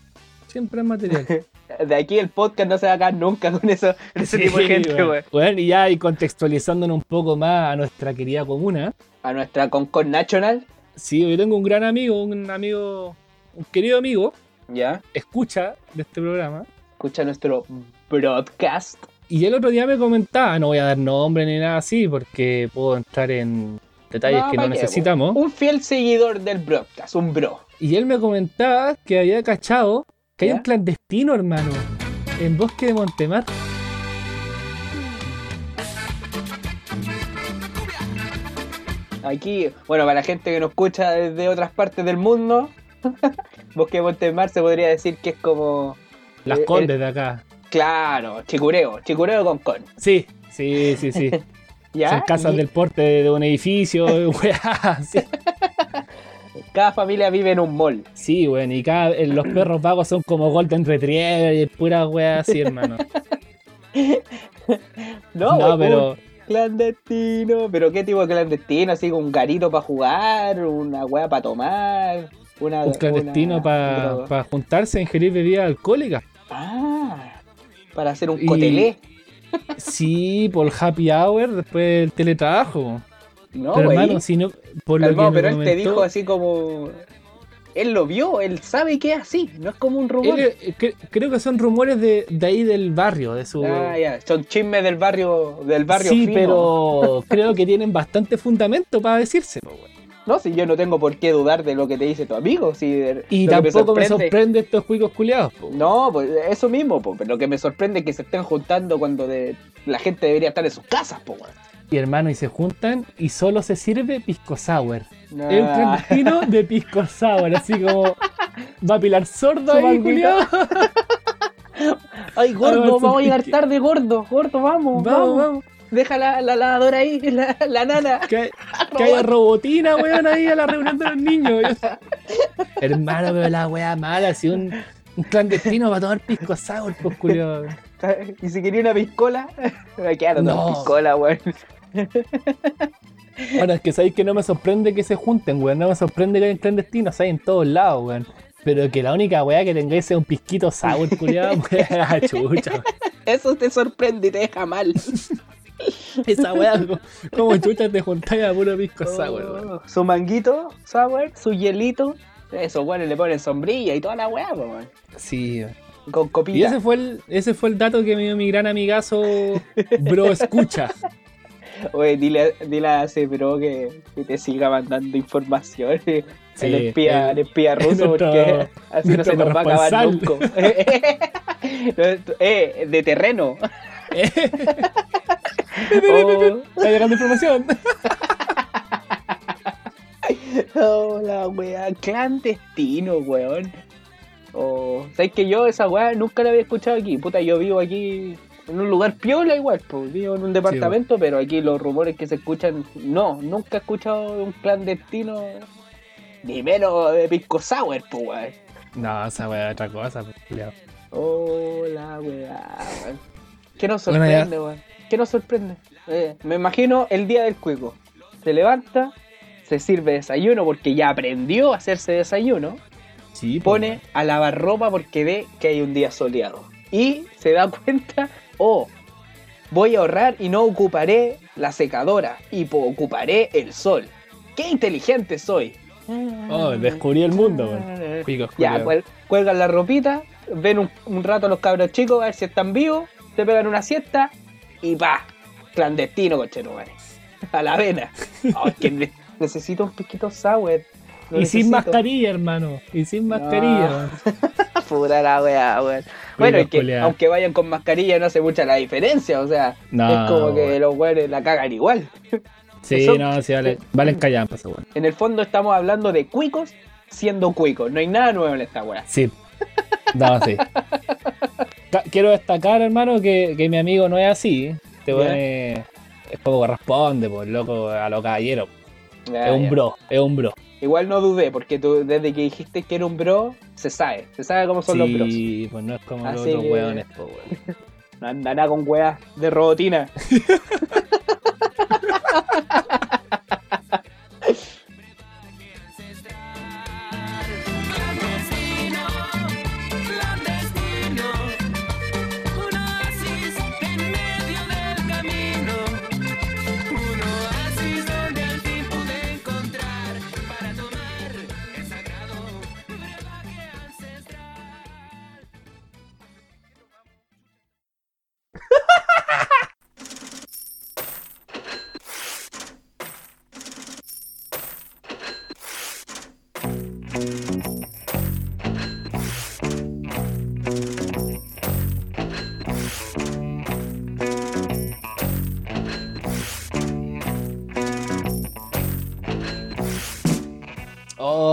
S3: Siempre es material.
S2: De aquí el podcast no se va a acabar nunca con eso, ese
S3: Sí,
S2: tipo de gente,
S3: weón.
S2: weón.
S3: Weón, y ya y contextualizándonos un poco más a nuestra querida comuna.
S2: A nuestra Concord National,
S3: Sí, yo tengo un gran amigo, un amigo, un querido amigo,
S2: ya,
S3: escucha de este programa.
S2: escucha nuestro broadcast.
S3: Y el otro día me comentaba, no voy a dar nombre ni nada así, porque puedo entrar en detalles que no
S2: ¿pa' qué,
S3: necesitamos.
S2: Un fiel seguidor del broadcast, un bro.
S3: Y él me comentaba que había cachado que hay un clandestino, hermano, en Bosque de Montemar.
S2: Aquí, bueno, para la gente que nos escucha desde otras partes del mundo, Bosque de Montemar se podría decir que es como,
S3: Las
S2: Eh,
S3: Condes de acá.
S2: claro, chicureo, chicureo con con.
S3: Sí, sí, sí, sí.
S2: ¿ya?
S3: Son casas
S2: Y
S3: del porte de un edificio, weá. Sí,
S2: Cada familia vive en un mall.
S3: sí weón. Y cada, eh, los perros vagos son como Golden Retriever y pura weá así, hermano.
S2: No,
S3: No, pero
S2: clandestino. ¿Pero qué tipo de clandestino? Así con un garito para jugar, una weá para tomar, una...
S3: un clandestino para juntarse a ingerir bebidas alcohólicas.
S2: Ah, para hacer un
S3: Y-
S2: cotelé.
S3: Sí, por el happy hour, después del teletrabajo.
S2: No,
S3: pero hermano, si no, por lo
S2: Calmado,
S3: que me
S2: pero él te
S3: comentó-
S2: dijo así como. Él lo vio, él sabe que es así, no es como un rumor.
S3: Él, eh, cre- creo que son rumores de, de ahí del barrio, de su.
S2: Ah, ya, son chismes del barrio, del barrio
S3: sí,
S2: fino.
S3: pero creo que tienen bastante fundamento para decirse. po, weón.
S2: No, si yo no tengo por qué dudar de lo que te dice tu amigo, si
S3: Y tampoco me sorprende estos juegos culiados. po.
S2: No, pues eso mismo, po, pero lo que me sorprende es que se estén juntando cuando de- la gente debería estar en sus casas, po.
S3: Y hermano, y se juntan y solo se sirve pisco sour. Es un clandestino de pisco sour, así como va a pilar sordo ahí, culiado.
S2: Ay, gordo, vamos a llegar tarde, gordo, gordo, vamos, vamos.
S3: Vamos, vamos.
S2: Deja la, la lavadora ahí, la, la nana.
S3: Que, que haya robotina, weón, ahí a la reunión de los niños. Hermano, pero la wea mala, así un, un clandestino para tomar pisco sour, pues culiado.
S2: Y si quería una piscola, me quedaron
S3: No.
S2: dos piscolas, weón.
S3: Bueno, es que sabéis que no me sorprende que se junten, weón. No me sorprende que hayan clandestinos, hay en todos lados, weón. Pero que la única weá que tengáis sea un pisquito sour, culiado, weón, chucha.
S2: Eso te sorprende y te deja mal.
S3: Esa weá, como, como chucha te juntáis a puro pisco sour, weón.
S2: Oh, su manguito, sour, su hielito Esos weones le ponen sombrilla y toda la weá, weón.
S3: Sí.
S2: Con
S3: Y
S2: copilla.
S3: ese fue el, ese fue el dato que me dio mi gran amigazo Bro Escucha.
S2: Oye, dile, dile a ese bro que, que te siga mandando información.
S3: Sí,
S2: el espía,
S3: el-
S2: el espía ruso,
S3: nuestro-
S2: porque así no se nos va a acabar nunca. eh, de terreno. Oh,
S3: Está llegando información.
S2: oh, la wea, clandestino, weón. Oh, ¿Sabes que yo esa weá nunca la había escuchado aquí? Puta, yo vivo aquí en un lugar piola igual, pues vivo en un departamento, pero aquí los rumores que se escuchan, no, nunca he escuchado de un clandestino, ni menos de Pisco Sour, pues weón.
S3: No, esa weá es otra cosa. pues, culiao.
S2: Oh, weá. ¿Qué nos
S3: Bueno,
S2: sorprende, weón? ¿Qué nos sorprende? Eh, me imagino el día del cuico. Se levanta, se sirve desayuno porque ya aprendió a hacerse desayuno.
S3: Sí,
S2: Pone a lavar ropa porque ve que hay un día soleado. Y se da cuenta, oh, voy a ahorrar y no ocuparé la secadora y ocuparé el sol. ¡Qué inteligente soy!
S3: Oh, descubrí el mundo, weón. Pico,
S2: Ya, cuelgan la ropita, ven un, un rato a los cabros chicos a ver si están vivos, te pegan una siesta y pa, clandestino, conchetumare. A la vena. Oh, es que ne- necesito un piquito sour. Lo
S3: Y sin mascarilla, hermano. Y sin mascarilla.
S2: Puta la weá, weón. Bueno, es que aunque vayan con mascarilla no hace mucha la diferencia, o sea,
S3: No,
S2: es como que los weones la cagan igual.
S3: Sí, no, sí, vale, valen callampas, weón.
S2: En el fondo estamos hablando de cuicos siendo cuicos, no hay nada nuevo en esta weá.
S3: Sí. No, sí. Quiero destacar, hermano, que, que mi amigo no es así. Este weón
S2: Ya.
S3: es, como corresponde, pues, loco, a lo caballero.
S2: Ya,
S3: es un bro, es un bro.
S2: Igual no dudé, porque tú desde que dijiste que era un bro, se sabe, se sabe cómo son los bros.
S3: Sí, pues no es como los
S2: Así
S3: otros
S2: que-
S3: weones, pues, weón.
S2: No anda nada con weas de robotina.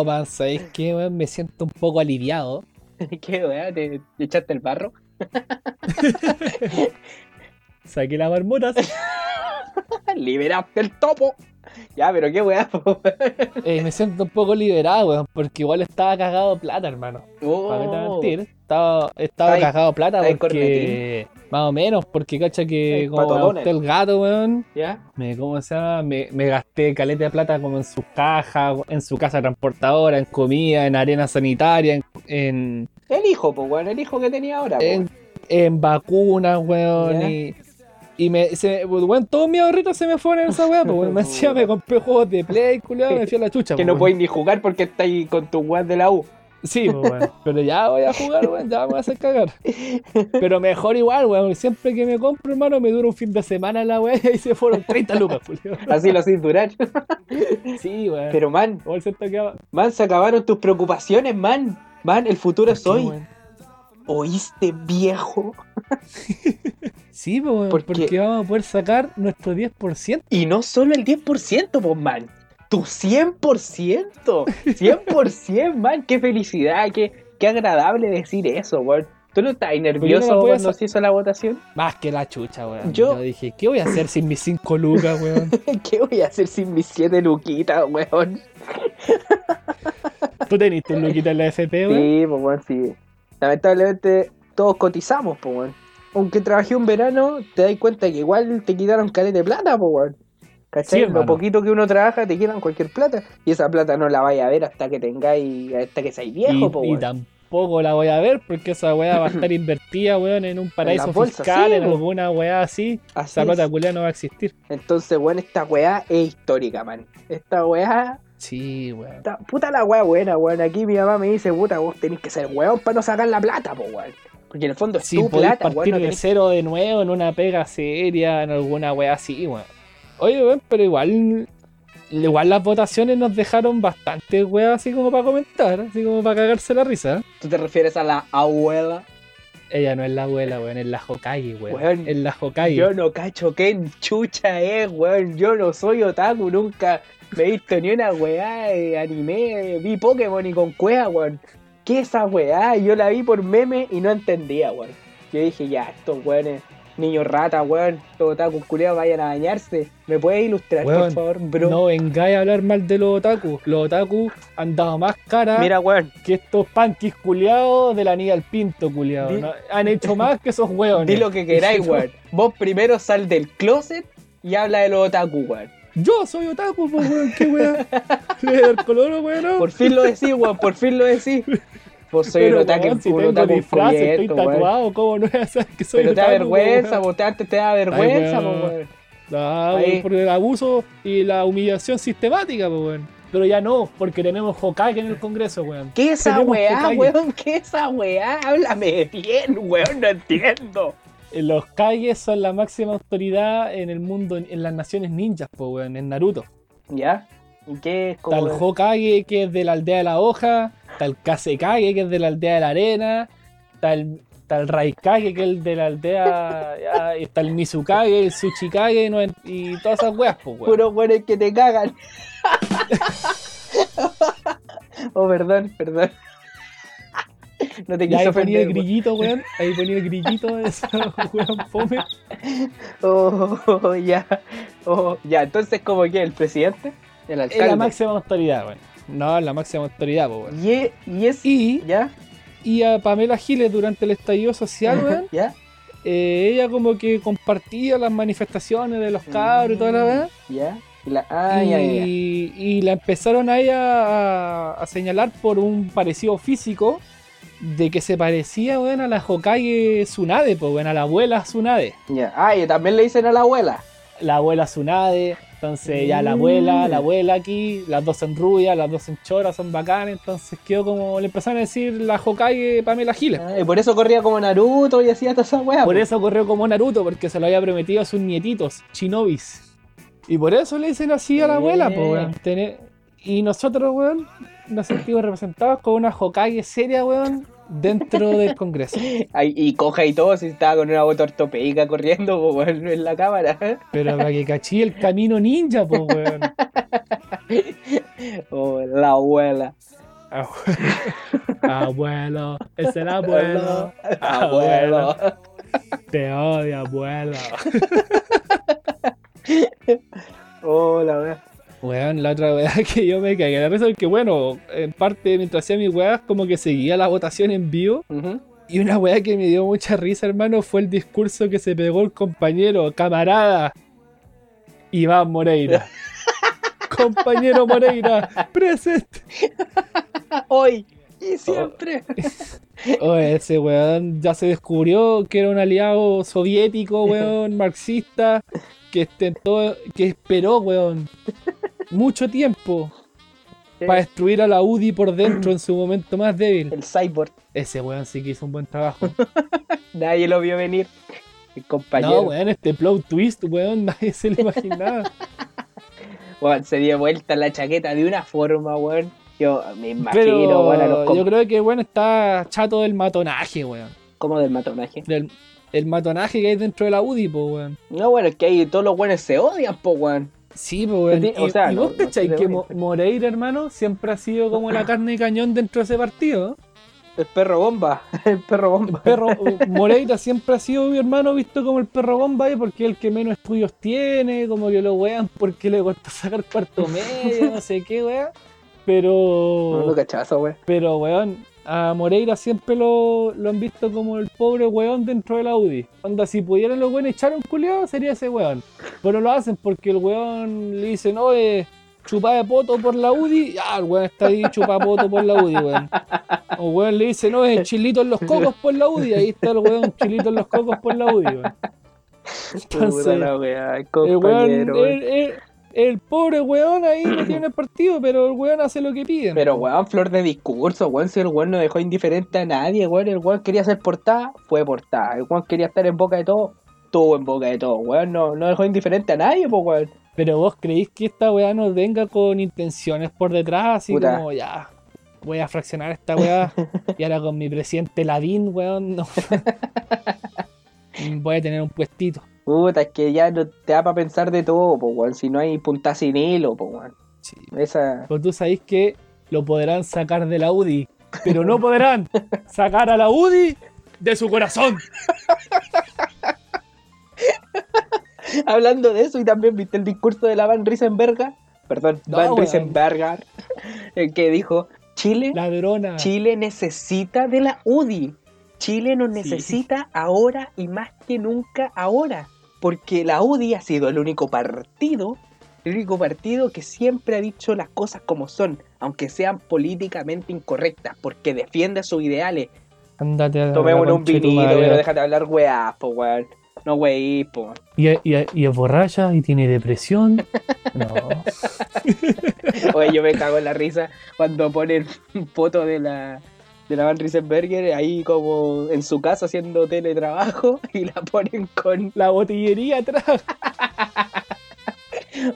S3: Man, ¿sabéis qué, weón? Me siento un poco aliviado.
S2: ¿Qué wea? ¿Te, te echaste el barro?
S3: Saqué las marmotas.
S2: ¡Liberaste el topo! Ya, pero qué po.
S3: Eh, me siento un poco liberado, weón, porque igual estaba cagado plata, hermano. Para
S2: Oh.
S3: mentir. Estaba, estaba
S2: ahí-
S3: cagado plata porque. Más o menos, porque cacha que
S2: El
S3: como adopté el gato, weón.
S2: ¿Ya?
S3: Me, ¿Cómo se llama? Me, me gasté caleta de plata como en su caja, en su casa transportadora, en comida, en arena sanitaria, en, en,
S2: El hijo, pues, weón, el hijo que tenía ahora.
S3: en, en vacunas, weón.
S2: Ya.
S3: Y, y me, se, weón, todos mis ahorritos se me fueron en esa weá, pues, weón. Me decía, me compré juegos de play, culiado, me fui a la chucha.
S2: que no podéis ni jugar porque estáis con tu weón de la U.
S3: Sí, pues, weón. Pero ya voy a jugar, weón, ya me voy a hacer cagar. Pero mejor igual, weón. Siempre que me compro, hermano, me dura un fin de semana la weá y ahí se fueron 30 lucas, culiao.
S2: Así lo hacéis durar.
S3: Sí, weón.
S2: Pero, man, man, se acabaron tus preocupaciones, man. Man, el futuro es
S3: ¿Por qué,
S2: hoy. ¿Oíste, viejo?
S3: Sí, pues, porque vamos a poder sacar nuestro 10%.
S2: Y no solo el 10%, pues, man. Tu 100%. 100%, man. Qué felicidad, qué, qué agradable decir eso, weón. ¿Tú no estás
S3: no
S2: nervioso
S3: puedo
S2: cuando se hizo la votación?
S3: Más que la chucha, weón.
S2: Yo-
S3: Yo... dije, ¿qué voy a hacer sin mis 5 lucas, weón?
S2: ¿Qué voy a hacer sin mis 7 luquitas, weón?
S3: ¿Tú tenés tu luquita en la FP, weón?
S2: Sí, pues, weón, sí. Lamentablemente, todos cotizamos, pues, weón. Aunque trabajé un verano, te das cuenta que igual te quitaron caleta de plata, pues, weón. ¿Cachai?
S3: Sí,
S2: Lo poquito que uno trabaja, te quitan cualquier plata. Y esa plata no la vaya a ver hasta que tengáis, hasta que seáis viejo,
S3: y,
S2: pues,
S3: y tampoco la voy a ver porque esa weá va a estar invertida, weón, en un paraíso
S2: las bolsas,
S3: fiscal,
S2: sí,
S3: en
S2: po.
S3: alguna weá así.
S2: Así
S3: Esa plata culia no va a existir.
S2: Entonces, weón, esta weá es histórica, man. Esta weá
S3: Sí, weón.
S2: Puta- Puta la weá buena, weón. Aquí mi mamá me dice, puta, vos tenés que ser weón para no sacar la plata, po, weón. Porque en el fondo es
S3: Si
S2: tu plata, weón.
S3: partir
S2: no
S3: de
S2: tenés-
S3: cero de nuevo en una pega seria, en alguna wea así, weón. Oye, weón, pero igual. Igual las votaciones nos dejaron bastante weas así como para comentar, así como para cagarse la risa.
S2: ¿Tú te refieres a la abuela?
S3: Ella no es la abuela, weón, es la Hokage, weón.
S2: Weón,
S3: Es la Hokage.
S2: Yo no cacho qué chucha es, weón. Yo no soy otaku, nunca me he visto ni una weá de anime. Vi Pokémon y con cueva, weón. ¿Qué es esa weá? Yo la vi por meme y no entendía, weón. Yo dije, ya, estos weones, niños rata, weón, estos otakus culiados vayan a bañarse. ¿Me puedes ilustrar,
S3: Weón,
S2: por favor, bro?
S3: No vengáis a hablar mal de los otaku. Los otaku han dado más cara
S2: Mira, weón,
S3: que estos punkis culiados de la niña al pinto culiado. Han hecho más que esos weones.
S2: di lo que queráis, weón. Vos primero sal del closet y habla de los otaku, weón.
S3: Yo soy otaku, pues, weón, qué weón. el color, weón.
S2: Por fin lo decís, weón, por fin lo decís. Vos soy
S3: Pero,
S2: un otaku,
S3: weón, si
S2: un
S3: tengo
S2: otaku
S3: disfraz, estoy
S2: weón.
S3: tatuado, ¿cómo no voy a saber que soy
S2: Pero te da vergüenza, vos te, antes te da vergüenza, po,
S3: weón. por el abuso y la humillación sistemática, pues, weón. Pero ya no, porque tenemos Hokage en el Congreso, weón.
S2: ¿Qué es esa weá,
S3: Hokage.
S2: weón? ¿Qué es esa weá? Háblame bien, weón, no entiendo.
S3: Eh, Los Kages son la máxima autoridad en el mundo, en las naciones ninjas, pues, weón, en Naruto.
S2: ¿Ya? ¿Y qué es como.?
S3: Hokage, que es de la aldea de la hoja. Está el Kasekage, que es de la aldea de la arena. Está el, está el Raikage, que es el de la aldea. ya, está el Mizukage, el Tsuchikage no, y todas esas weas, pues, weón.
S2: Puro weones que te cagan. oh, perdón, perdón. No te
S3: Y ahí
S2: quiso
S3: ponía el
S2: ofender.
S3: grillito, weón. Ahí ponía el grillito de esa weón fome.
S2: Oh, oh, ya. Oh, ya, entonces, ¿cómo que el presidente? El
S3: Es la
S2: alcalde.
S3: máxima autoridad, weón. No, la máxima autoridad, pues, weón.
S2: Y, y es.
S3: Y,
S2: ¿Ya?
S3: y a Pamela Giles durante el estallido social, weón.
S2: ¿Ya?
S3: eh, ella como que compartía las manifestaciones de los cabros y toda la verdad.
S2: ¿Ya? Y la... Ah,
S3: y,
S2: ya, ya, ya.
S3: y la empezaron a ella a, a señalar por un parecido físico de que se parecía, weón, a la Hokage Tsunade, pues, weón, a la abuela Tsunade.
S2: Ya. Ah, y también le dicen a la abuela.
S3: La abuela Tsunade, entonces ya la abuela, la abuela aquí, las dos en rubia, las dos en chora, son bacanas, entonces quedó como, le empezaron a decir la Hokage Pamela Giles.
S2: Ah, y por eso corría como Naruto y hacía toda esa weá.
S3: Por
S2: po.
S3: eso corrió como Naruto, porque se lo había prometido a sus nietitos, Shinobis. Y por eso le dicen así a la abuela, pues, weón. Tener- Y nosotros, weón, nos sentimos representados con una Hokage seria, weón, dentro del Congreso.
S2: Ay, y coja y todo, si estaba con una bota ortopédica corriendo po, weón, en la cámara.
S3: Pero para que cachí el camino ninja, pues, weón.
S2: Oh, la abuela.
S3: Abuelo, es el abuelo.
S2: Abuelo.
S3: Te odio, abuelo.
S2: Oh, la weá.
S3: Weón, la otra weá que yo me cagué la risa porque, bueno, en parte mientras hacía mis weas, como que seguía la votación en vivo. Y una weá que me dio mucha risa, hermano, fue el discurso que se pegó el compañero, camarada, Iván Moreira. compañero Moreira, presente.
S2: Hoy y siempre.
S3: Oye, ese weón ya se descubrió que era un aliado soviético, weón, marxista, que intentó, que esperó, weón, mucho tiempo para destruir a la UDI por dentro en su momento más débil.
S2: El cyborg.
S3: Ese weón sí que hizo un buen trabajo.
S2: Nadie lo vio venir. El compañero.
S3: No, weón, este plot twist, weón, nadie se lo imaginaba.
S2: Weón, se dio vuelta la chaqueta de una forma, weón. Yo me imagino,
S3: Pero
S2: weón, a los
S3: yo creo que, bueno, está chato del matonaje, weón.
S2: como del matonaje.
S3: Del, el matonaje que hay dentro de la UDI, po, weón.
S2: No, bueno, es que ahí todos los buenos se odian, po, weón.
S3: Sí, pues.
S2: Sí, o
S3: Y,
S2: sea,
S3: y vos
S2: no
S3: que Mo-. Moreira, hermano, siempre ha sido como la carne de cañón dentro de ese partido.
S2: El perro bomba. El perro
S3: El
S2: bomba.
S3: perro, Moreira siempre ha sido mi hermano visto como el perro bomba ahí porque es el que menos estudios tiene, como que lo wean porque le cuesta sacar cuarto medio, no sé qué, weón. Pero.
S2: No lo cachazo, weón.
S3: Pero, weón, a Moreira siempre lo, lo han visto como el pobre weón dentro de la UDI. Onda, si pudieran los weones echar un culiado, sería ese weón. Pero lo hacen porque el weón le dicen, oye, chupa de poto por la UDI. Ya, el weón está ahí chupa poto por la UDI, weón. O weón le dicen, oye, chilito en los cocos por la UDI. Ahí está el weón, chilito en los cocos por la UDI, weón. Entonces, el weón. El pobre weón ahí no tiene el partido, pero el weón hace lo que piden.
S2: Pero, weón, flor de discurso, weón. Si el weón no dejó indiferente a nadie, weón. El weón quería ser portada, fue portada. El weón quería estar en boca de todo, estuvo en boca de todo, weón. No, no dejó indiferente a nadie, pues, weón.
S3: Pero vos creéis que esta weá nos venga con intenciones por detrás, así
S2: Puta.
S3: como ya. Voy a fraccionar esta weá. y ahora con mi presidente Ladín, weón, no. Voy a tener un puestito.
S2: Puta, es que ya no te da para pensar de todo, pues, weón. Si no hay punta sin hilo, pues, weón.
S3: Sí.
S2: Esa.
S3: Pero tú sabéis que lo podrán sacar de la UDI, pero no podrán sacar a la UDI de su corazón.
S2: Hablando de eso, y también viste el discurso de la Van Riesenberga, perdón,
S3: No,
S2: Van
S3: weón.
S2: Riesenberger, el que dijo, Chile,
S3: Ladrona.
S2: Chile necesita de la UDI. Chile nos
S3: Sí.
S2: necesita ahora y más que nunca ahora. Porque la UDI ha sido el único partido, el único partido que siempre ha dicho las cosas como son, aunque sean políticamente incorrectas, porque defiende sus ideales.
S3: Ándate a
S2: Tomémonos un vinito, pero déjate hablar weá, po, weón. No weí, po.
S3: Y, y- y es borracha y tiene depresión. No.
S2: Oye, yo me cago en la risa cuando ponen foto de la de la Van Riesenberger ahí como en su casa haciendo teletrabajo y la ponen con
S3: La botillería atrás.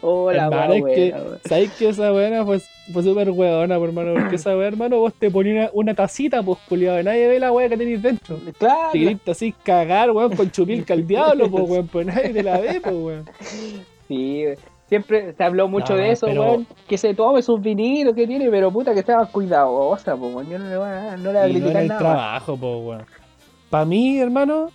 S2: oh la
S3: hermano,
S2: wea
S3: es que. ¿sabes que esa buena fue, fue súper hueona, por hermano? Porque esa wea, hermano, vos te ponías una, una tacita, pues, culiado, y nadie ve la wea que tenéis dentro.
S2: Claro,
S3: Te grita así, cagar, weón, con chupilca al diablo, pues, weón, pues nadie te la ve, pues, weón.
S2: sí, siempre se habló mucho
S3: No,
S2: de eso,
S3: pero-
S2: weón, que se tome sus vinilos que tiene, pero puta que estaba cuidadosa, po, weón. yo no le voy a, no le voy a
S3: Y no
S2: criticar
S3: el
S2: nada.
S3: trabajo, pues, weón. Para mí, hermano,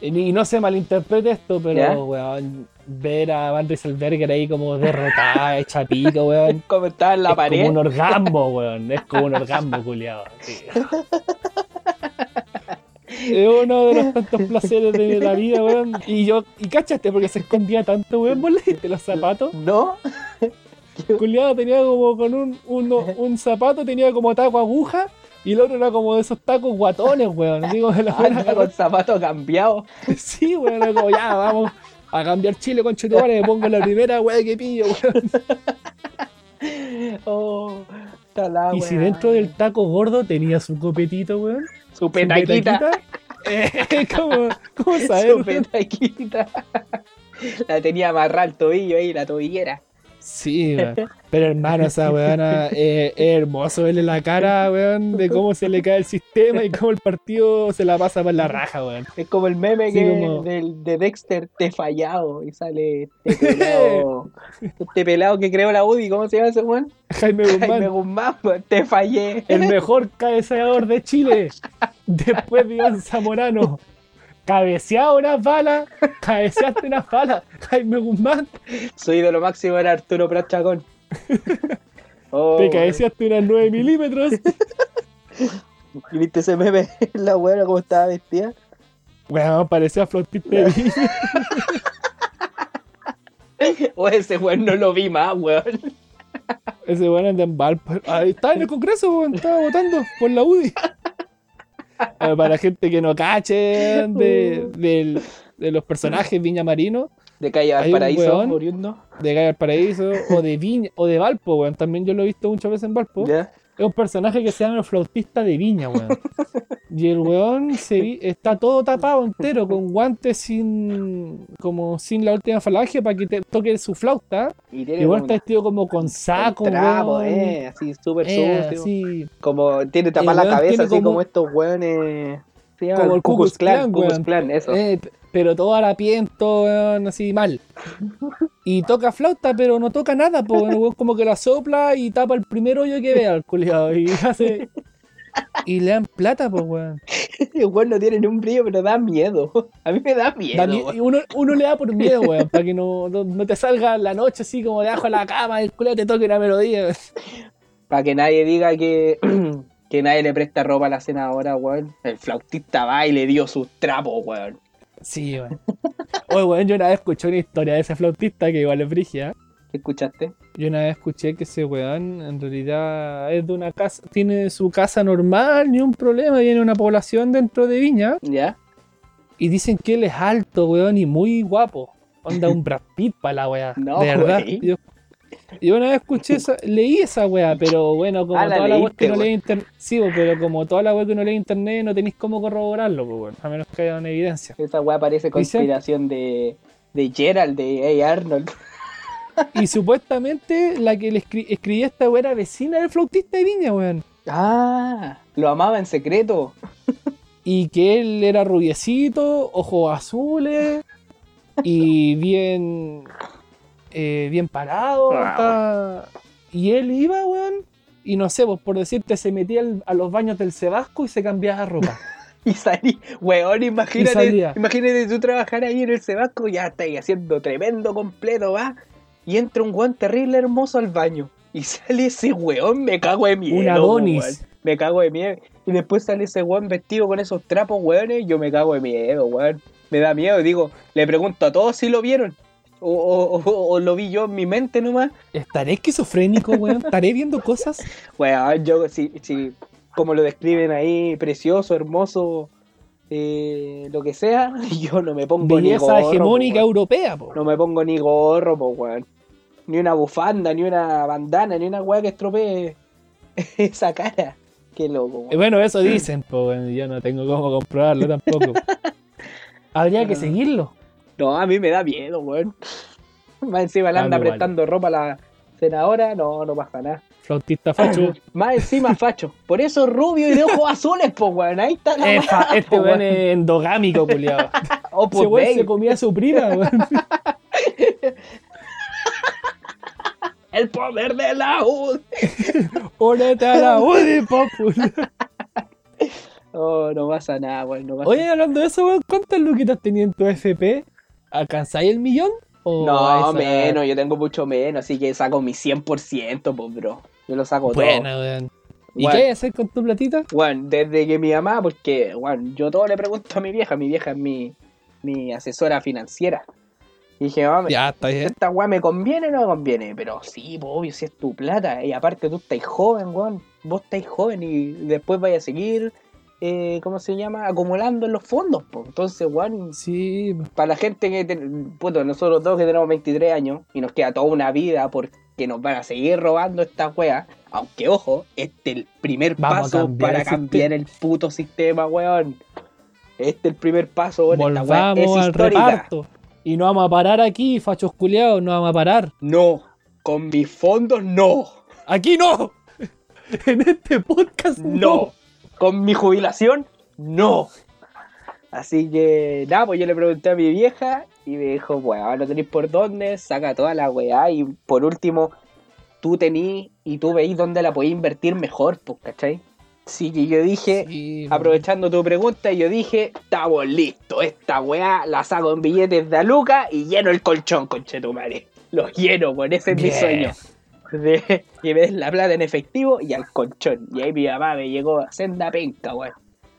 S3: y no se malinterprete esto, pero,
S2: ¿Ya?
S3: weón, ver a Van Rieselberger ahí como derrotada, hecha pico, weón.
S2: Como estaba en la
S3: es
S2: pared.
S3: como un orgasmo, weón. Es como un orgasmo, culiado. Es uno de los tantos placeres de la vida, weón. Y yo, y cachaste, porque se escondía tanto, weón, por los zapatos.
S2: No,
S3: Culiado tenía como con un, uno- un zapato, tenía como taco aguja. Y el otro era como de esos tacos guatones, weón. De la
S2: anda con zapatos cambiados.
S3: Sí, weón. Era como, ya, vamos a cambiar Chile con Chetumare. Me pongo la primera, weón, que pillo, weón.
S2: Oh, la
S3: Y si dentro del taco gordo tenía su copetito, weón.
S2: su
S3: su
S2: petaquita.
S3: eh, ¿Cómo, cómo
S2: Su
S3: saber?
S2: petaquita. La tenía amarrada al tobillo ahí, la tobillera.
S3: Sí, weón. Pero hermano, esa weona eh, es hermoso verle la cara, weón, de cómo se le cae el sistema y cómo el partido se la pasa por la raja, weón.
S2: Es como el meme
S3: Sí,
S2: que
S3: como-
S2: del, de Dexter, te fallado. Y sale este pelado. este pelado que creó la UDI, ¿cómo se llama ese Juan?
S3: Jaime
S2: Jaime
S3: Guzmán,
S2: Guzmán, weón, te fallé.
S3: el mejor cabeceador de Chile, después de Iván Zamorano. Cabeceado unas balas, cabeceaste unas balas, Jaime Guzmán,
S2: Su ídolo máximo era Arturo Prat Chacón. Oh,
S3: te cabeceaste unas 9 milímetros.
S2: ¿Y viste ese meme? La weona como estaba vestida.
S3: Weón, parecía flautista de.
S2: O ese weón no lo vi más, weón.
S3: Ese weón anda en Valpo. Ahí está en el Congreso, weón. Estaba votando por la UDI. Eh, Para la gente que no cache de, los personajes Viña Marino,
S2: De calle Valparaíso, oriundo.
S3: de Gaia Paraíso, o de Viña, o de Valpo, weón. También yo lo he visto muchas veces en Valpo. Es un personaje que se llama el flautista de Viña, weón. Y el weón se vi- está todo tapado entero, con guantes sin. como sin la última falange para que te toque su flauta.
S2: Y
S3: Y
S2: tiene
S3: el weón
S2: como
S3: está vestido como con saco,
S2: trapo,
S3: weón.
S2: eh, así súper
S3: Eh, así,
S2: Como tiene tapada la cabeza, así
S3: como-
S2: como, estos weones.
S3: Como el
S2: Ku
S3: Klux weón.
S2: Klan, eso.
S3: Eh, pero todo harapiento, weón, así mal. Y toca flauta, pero no toca nada, pues el weón como que la sopla y tapa el primer hoyo que vea al culiado. Y hace. Y le dan plata, pues weón.
S2: El weón no tiene ni un brillo, pero da miedo. A mí me da miedo.
S3: Da
S2: weón.
S3: uno, uno le da por miedo, weón, para que no, no, no te salga la noche así como debajo de la cama y el culiado te toque una melodía.
S2: Para que nadie diga que, que nadie le presta ropa a la senadora, weón. El flautista va y le dio sus trapos, weón.
S3: Sí, weón. Oye, weón, yo una vez escuché una historia de ese flautista que igual es brigia.
S2: ¿Qué escuchaste?
S3: Yo una vez escuché que ese weón en realidad es de una casa, tiene su casa normal, ni un problema, tiene una población dentro de Viña.
S2: ¿Ya?
S3: Y dicen que él es alto, weón, y muy guapo. onda un Brad Pitt para la weá.
S2: No,
S3: de verdad. Yo, yo una vez escuché esa, leí esa weá, pero bueno, como
S2: Ah, la
S3: toda la weá que no lee internet. Sí, pero como toda la weá que no lee internet, no tenéis cómo corroborarlo, pues bueno, a menos que haya una evidencia.
S2: Esa weá parece conspiración de, de Gerald, de A. Arnold.
S3: Y supuestamente la que le escri- escribía esta weá era vecina del flautista de Viña, weón.
S2: Ah, lo amaba en secreto.
S3: Y que él era rubiecito, ojos azules y bien. Eh, bien parado.
S2: Ah,
S3: Y él iba, weón. Y no sé, pues por decirte, se metía a los baños del Sebasco y se cambiaba de ropa.
S2: Y salí, weón, imagínate, imagínate tú trabajar ahí en el Sebasco, ya estáis haciendo tremendo completo, va. Y entra un weón terrible hermoso al baño. Y sale ese weón, me cago de miedo.
S3: Un Adonis.
S2: weón. Me cago de miedo. Y después sale ese weón vestido con esos trapos, weones, yo me cago de miedo, weón. Me da miedo, digo, le pregunto a todos si lo vieron. O, o- o- o lo vi yo en mi mente nomás.
S3: ¿Estaré esquizofrénico, weón? ¿Estaré viendo cosas?
S2: Weón, yo sí, sí, como lo describen ahí, precioso, hermoso, eh, lo que sea, yo no me pongo ni
S3: Belleza
S2: gorro.
S3: hegemónica
S2: po, weón.
S3: europea, po.
S2: No me pongo ni gorro, po, weón. Ni una bufanda, ni una bandana, ni una weá que estropee esa cara. Qué loco,
S3: Eh,
S2: weón.
S3: Bueno, eso dicen, pues bueno, yo no tengo cómo comprobarlo tampoco. Habría que seguirlo.
S2: No, a mí me da miedo, weón. Más encima le anda
S3: igual.
S2: prestando ropa a la senadora, no, no pasa nada.
S3: Flautista facho.
S2: Más encima facho. Por eso es rubio y de ojos azules, po, weón. Ahí está la
S3: Eh,
S2: weá,
S3: fa- este
S2: po,
S3: weón es endogámico, culiado.
S2: Opus
S3: Ese weón se comía a su prima, weón.
S2: El poder de la UD.
S3: Órate a la Udi, papu.
S2: Oh, no pasa nada, weón. No pasa
S3: Oye, hablando de eso, weón, ¿cuántas luquitas tenías en tu FP? ¿Alcanzáis el millón? ¿O
S2: No, menos, yo tengo mucho menos, así que saco mi 100%, pues, bro. Yo lo saco todo.
S3: Buena, weón. ¿Y
S2: Bueno.
S3: qué hay que hacer con tu platita?
S2: Bueno, desde que mi mamá, porque, bueno, yo todo le pregunto a mi vieja, mi vieja es mi, mi asesora financiera. Y dije, mamá,
S3: Ya, está bien.
S2: ¿esta weá me conviene o no me conviene? Pero sí, pues, obvio, si es tu plata. Y aparte tú estás joven, weón. Vos estáis joven y después vais a seguir, eh, ¿cómo se llama? Acumulando en los fondos, pues. Entonces, weón,
S3: Sí,
S2: para la gente que, ten- puto, nosotros dos que tenemos 23 años y nos queda toda una vida porque nos van a seguir robando esta wea, aunque ojo, este es el primer
S3: Vamos
S2: paso
S3: cambiar
S2: para
S3: el
S2: cambiar el puto sistema, weón. Este es el primer paso, weón. Esta es
S3: volvamos al
S2: histórica.
S3: reparto. Y no vamos a parar aquí, fachos culiados, no vamos a parar.
S2: No, con mis fondos no,
S3: ¡Aquí no! En este podcast no.
S2: no. Con mi jubilación, no. Así que, nada, pues yo le pregunté a mi vieja y me dijo, weón, no tenéis por dónde, saca toda la weá y por último, tú tenís y tú veis dónde la podéis invertir mejor, pues, ¿cachai? Así que yo dije,
S3: Sí,
S2: aprovechando tu pregunta, yo dije, estamos listos, esta weá la saco en billetes de a Luca y lleno el colchón, conchetumare. Lo lleno, por ese es mi sueño. De que me la plata en efectivo y al colchón. Y ahí mi mamá me llegó a senda penca, weón.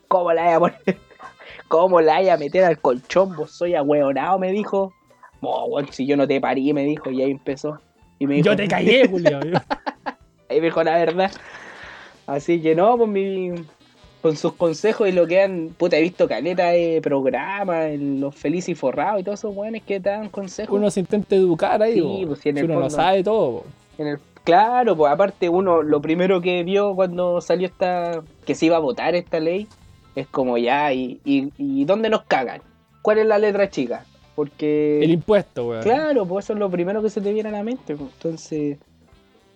S2: ¿Cómo la voy a poner? ¿Cómo la voy a meter al colchón? Vos soy ahueonado, me dijo. No, weón, si yo no te parí, me dijo, y ahí empezó. Y me dijo,
S3: Yo te callé, culiao.
S2: Ahí me dijo la verdad. Así que no, pues mi. Con sus consejos y lo que han. Puta, he visto caleta de programas, en los felices y forrados y todos esos weones que te dan consejos.
S3: Uno se intenta educar ahí,
S2: Sí, pues, si en el
S3: uno no
S2: fondo-
S3: sabe todo.
S2: En el- claro, pues aparte uno, lo primero que vio cuando salió esta. que se iba a votar esta ley, es como ya, y, y, y ¿dónde nos cagan? ¿Cuál es la letra chica? Porque.
S3: El impuesto, weón.
S2: Claro, pues eso es lo primero que se te viene a la mente. pues, Entonces.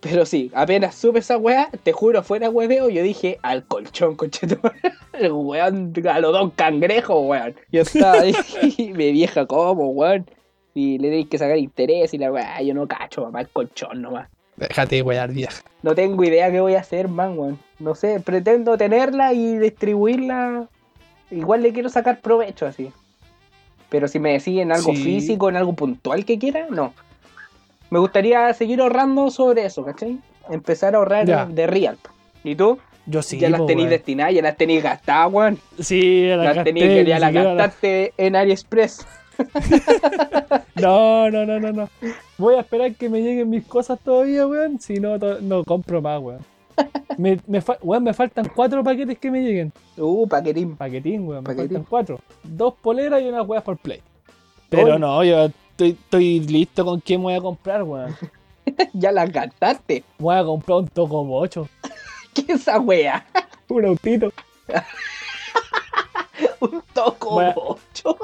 S2: Pero sí, apenas supe esa weá, te juro, fuera hueveo, yo dije al colchón, concheto. El weón, a los dos cangrejos, weón. Yo estaba ahí, mi vieja, ¿cómo, weón? Y le tenéis que sacar interés y la weá, yo no cacho, mamá, el colchón nomás.
S3: Déjate de wear, vieja.
S2: No tengo idea qué voy a hacer, man, weón. No sé, pretendo tenerla y distribuirla. Igual le quiero sacar provecho así. Pero si me decís en algo
S3: Sí.
S2: físico, en algo puntual que quiera, no. Me gustaría seguir ahorrando sobre eso, ¿cachai? Empezar a ahorrar
S3: Ya.
S2: de real. ¿Y tú?
S3: Yo sí,
S2: ya las tenéis destinadas, ya las tenéis gastadas, weón.
S3: Sí, la
S2: Las
S3: gasté,
S2: tenéis que ya las
S3: la-
S2: gastaste en AliExpress.
S3: No, no, no, no, no. Voy a esperar que me lleguen mis cosas todavía, weón. Si no, to- no compro más, weón. Me, me, fa- weón, me faltan cuatro paquetes que me lleguen.
S2: Uh, paquetín.
S3: Paquetín, weón. Me
S2: Paquetín.
S3: faltan cuatro. Dos poleras y unas weas por play. Pero
S2: Oye.
S3: no, yo estoy, estoy listo con quién voy a comprar, weón.
S2: ya la gastaste.
S3: Voy a comprar un Toco 8.
S2: ¿Qué es esa wea?
S3: Un autito.
S2: Un toco bocho.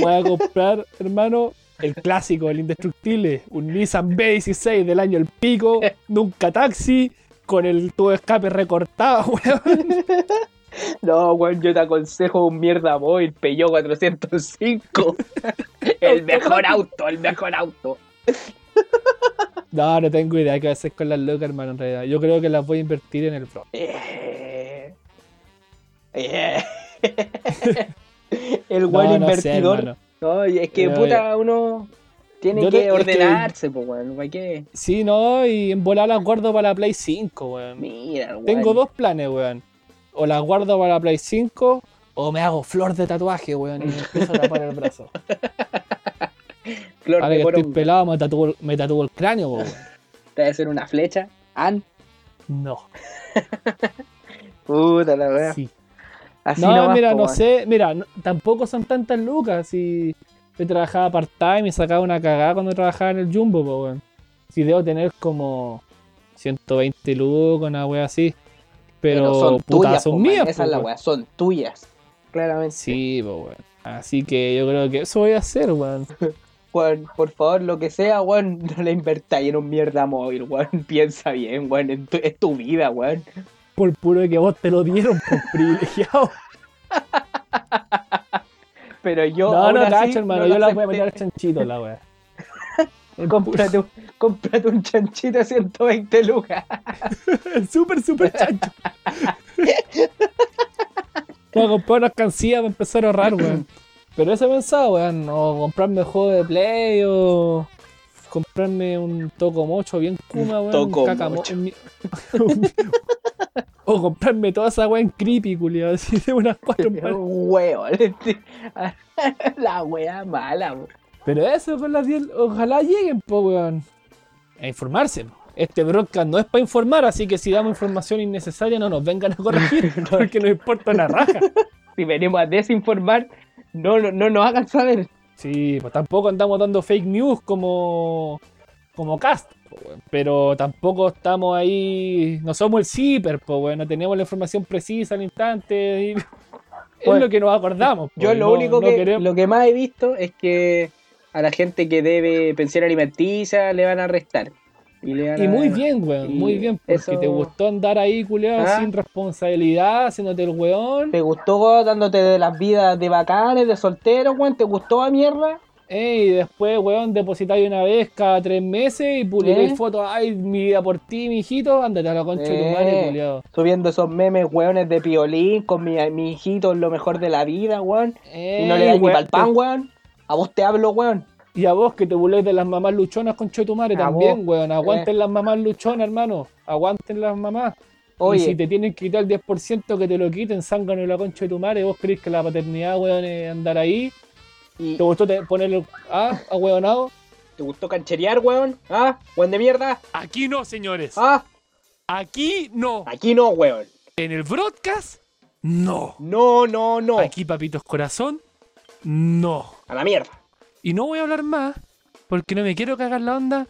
S3: Voy a comprar, hermano, el clásico, el indestructible. Un Nissan B16 del año El Pico. Nunca taxi. Con el tubo de escape recortado, weón.
S2: No, weón, yo te aconsejo un mierda móvil, Peugeot 405. el mejor auto, el mejor auto.
S3: No, no tengo idea qué hacer con las locas, hermano, en realidad. Yo creo que las voy a invertir en el Pro.
S2: Eh. Eh. el
S3: No,
S2: buen
S3: no sé,
S2: invertidor.
S3: hermano.
S2: No, es que
S3: Yo-
S2: puta, uno tiene que
S3: te-
S2: ordenarse, pues, weón. ¿Para qué?
S3: Sí, no, y en volar las guardo para la Play 5, weón.
S2: Mira, weón.
S3: Tengo dos planes, weón. O las guardo para la Play 5, o me hago flor de tatuaje, weón, y me empiezo a tapar el brazo.
S2: Flor
S3: Ahora
S2: de
S3: que estoy pelado, me tatúo, el- me tatúo el cráneo, weón.
S2: Te va a hacer una flecha. An.
S3: No.
S2: Puta la wea.
S3: Sí.
S2: Así
S3: No,
S2: nomás,
S3: mira,
S2: po,
S3: no sé, mira, no- tampoco son tantas lucas. Si yo trabajaba part-time y sacaba una cagada cuando trabajaba en el Jumbo, po, weón. Si debo tener como 120 lucas, una wea así. Pero,
S2: son
S3: puta,
S2: tuyas,
S3: son
S2: po,
S3: mías,
S2: man. Esa
S3: po,
S2: es la
S3: weón.
S2: wea, son tuyas. Claramente.
S3: Sí, po, weón. Así que yo creo que eso voy a hacer, weón.
S2: Weón, por favor, lo que sea, weón, no le invertáis en un mierda móvil, weón. Piensa bien, tu- Es tu vida, weón.
S3: Por puro que vos te lo dieron, por privilegiado.
S2: Pero yo.
S3: No, no, cacho, hermano.
S2: no
S3: yo la voy a meter al chanchito, la wea.
S2: Cómprate, un- cómprate un chanchito a 120 lucas.
S3: El super, super chancho. Voy a comprar unas cancillas para empezar a ahorrar, weón. Pero eso he pensado, weón. O comprarme juego de play o comprarme un Toco Mocho bien kuma, weón.
S2: Toco
S3: un o comprarme toda esa weá en creepy, culiado. Así de unas cuatro.
S2: Huevo. La wea mala, weón.
S3: Pero eso con las 10, ojalá lleguen, po, weón. A informarse. Este broadcast no es para informar, así que si damos información innecesaria no nos vengan a corregir, porque nos importa una raja.
S2: Si venimos a desinformar, no, no, no nos hagan saber.
S3: Sí, pues tampoco andamos dando fake news como, como cast, pero tampoco estamos ahí, no somos el CIPER, pues bueno, no tenemos la información precisa al instante. y- es lo que nos acordamos.
S2: Yo lo
S3: no-
S2: único
S3: no
S2: que
S3: queremos-
S2: lo que más he visto es que a la gente que debe pensión alimenticia le van a restar. Y, le
S3: muy bien, weón,
S2: y
S3: muy bien, porque
S2: eso-
S3: te gustó andar ahí, culeado,
S2: Ah.
S3: sin responsabilidad, haciéndote el weón.
S2: ¿Te gustó dándote de las vidas de bacanes, de solteros, weón? ¿Te gustó a mierda?
S3: Eh, y después, weón, depositáis una vez cada tres meses y publicáis
S2: ¿Eh?
S3: fotos, ay, mi vida por ti, mijito, ándate a la concha de tu madre,
S2: Eh.
S3: culiado.
S2: Subiendo esos memes, weones, de piolín con mi, mi hijito lo mejor de la vida, weón. y no le das ni pa'l pan, weón. A vos te hablo, weón.
S3: Y a vos que te burles de las mamás luchonas con tu madre
S2: A
S3: también,
S2: vos.
S3: weón. Aguanten las mamás luchonas, hermano. Aguanten las mamás.
S2: Oye,
S3: Y si te tienen que quitar el 10% que te lo quiten, zángano la concha de tu madre. Vos crees que la paternidad, weón, es andar ahí.
S2: y-
S3: ¿Te gustó ponerlo ah, a huevonado?
S2: ¿te gustó cancherear, weón? ¿Ah? ¿Weón de mierda?
S3: Aquí no, señores.
S2: ¿Ah?
S3: Aquí no.
S2: Aquí no, weón.
S3: En el broadcast, no.
S2: No, no, no.
S3: Aquí, papitos corazón, no.
S2: A la mierda.
S3: Y no voy a hablar más porque no me quiero cagar la onda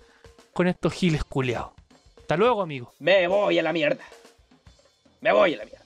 S3: con estos giles culeados. Hasta luego, amigo.
S2: Me voy a la mierda. Me voy a la mierda.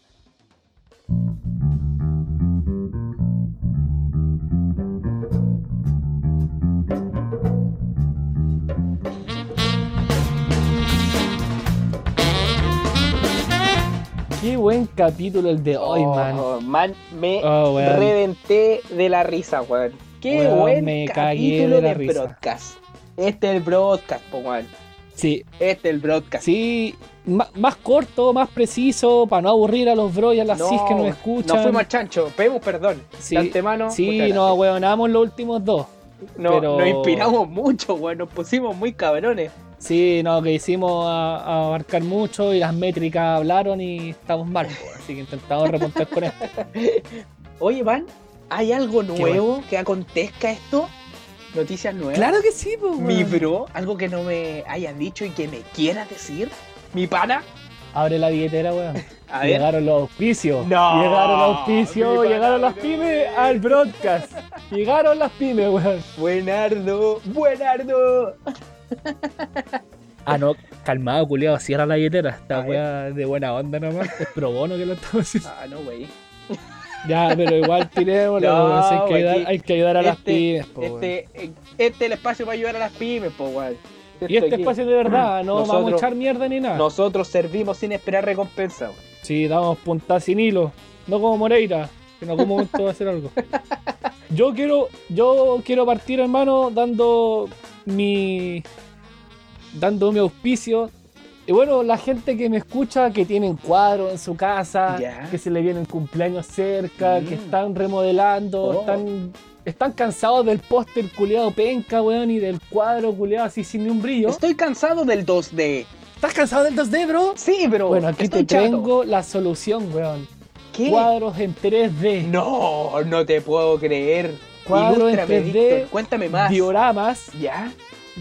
S3: Qué buen capítulo el de hoy,
S2: Oh,
S3: man.
S2: man, me
S3: Oh,
S2: reventé de la risa, weón. Qué
S3: Weón,
S2: buen
S3: me
S2: capítulo
S3: de la
S2: de
S3: risa.
S2: broadcast. Este es el broadcast, po, weón.
S3: Sí,
S2: Este es el broadcast.
S3: sí, más corto, más preciso, para no aburrir a los bros y a las cis que nos escuchan.
S2: No fuimos al chancho, pedimos perdón.
S3: Sí,
S2: de antemano.
S3: sí, nos ahueonamos los últimos dos.
S2: No-
S3: pero-
S2: Nos inspiramos mucho, weón. Nos pusimos muy cabrones.
S3: Sí, no, que hicimos a, a abarcar mucho y las métricas hablaron y estamos mal, así que intentamos remontar con esto.
S2: Oye, Van, ¿hay algo nuevo que acontezca esto? ¿Noticias nuevas?
S3: Claro que sí, pues.
S2: Mi bro, algo que no me hayas dicho y que me quieras decir. Mi pana,
S3: Abre la billetera, weón. Llegaron los auspicios.
S2: No,
S3: Llegaron los auspicios, llegaron las pymes al broadcast. Llegaron las pymes, weón.
S2: Buenardo, buenardo.
S3: Ah, no, calmado, culiado, cierra la billetera. Esta weá de buena onda nomás. Es pro bono que lo estamos haciendo.
S2: Ah, no, güey.
S3: Ya, pero igual tirémoslo.
S2: No,
S3: si hay, que ayudar,
S2: aquí-
S3: hay que ayudar a las
S2: Este,
S3: pymes, po, weón.
S2: este, este es el espacio para ayudar a las pymes, po, weón.
S3: Y este
S2: aquí.
S3: espacio de verdad, no vamos a
S2: Nosotros-
S3: echar mierda ni nada.
S2: Nosotros servimos sin esperar recompensa, weón.
S3: Sí, damos puntas sin hilo. No como Moreira, que en algún momento va a hacer algo. Yo quiero, yo quiero partir, hermano, dando mi. dando mi auspicio. Y bueno, la gente que me escucha, que tienen cuadros en su casa, que se le vienen cumpleaños cerca,
S2: Mm.
S3: que están remodelando,
S2: Oh.
S3: están, están cansados del póster culeado penca, weón, y del cuadro culeado así sin ni un brillo.
S2: Estoy cansado del 2D.
S3: ¿Estás cansado del 2D, bro?
S2: Sí, pero.
S3: Bueno, aquí te
S2: chato.
S3: tengo la solución, weón.
S2: ¿Qué?
S3: Cuadros en 3D.
S2: No, no te puedo creer.
S3: Cuadro en
S2: Ilústrame,
S3: 3D,
S2: Víctor, Cuéntame más.
S3: Dioramas
S2: ¿Ya?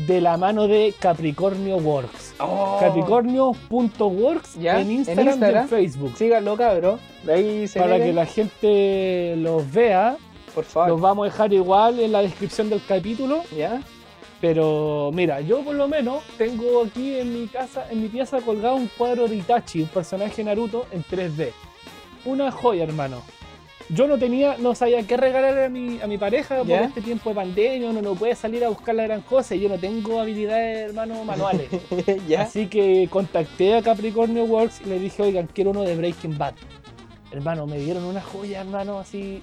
S3: De la mano de Capricornio Works.
S2: Oh.
S3: Capricornio.works
S2: Ya,
S3: en
S2: en
S3: Instagram, y en. Facebook.
S2: Síganlo, cabrón. De ahí se
S3: Para que la gente los vea,
S2: Por favor.
S3: los vamos a dejar igual en la descripción del capítulo.
S2: ¿Ya?
S3: Pero mira, yo por lo menos tengo aquí en mi casa, en mi pieza colgado un cuadro de Itachi, un personaje Naruto en 3D. Una joya, hermano. Yo no tenía, no sabía qué regalar a mi, a mi pareja por
S2: ¿Ya?
S3: este tiempo de pandemia, uno no puede salir a buscar la gran cosa y yo no tengo habilidades, hermano, manuales.
S2: ¿Ya?
S3: Así que contacté a Capricornio Works y le dije, oigan, quiero uno de Breaking Bad. Hermano, me dieron una joya, hermano, así.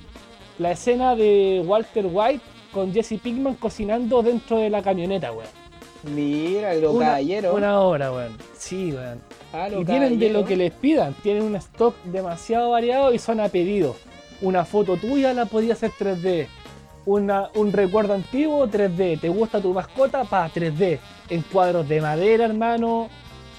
S3: La escena de Walter White con Jesse Pinkman cocinando dentro de la camioneta, weón.
S2: Mira, los
S3: Una-
S2: caballeros.
S3: Una hora, weón. Sí, weón.
S2: Ah,
S3: Y tienen de lo que les pidan. Tienen un stock demasiado variado y son a pedido. Una foto tuya la podía hacer 3D. Una, un recuerdo antiguo 3D. ¿Te gusta tu mascota? Pa, 3D. En cuadros de madera, hermano.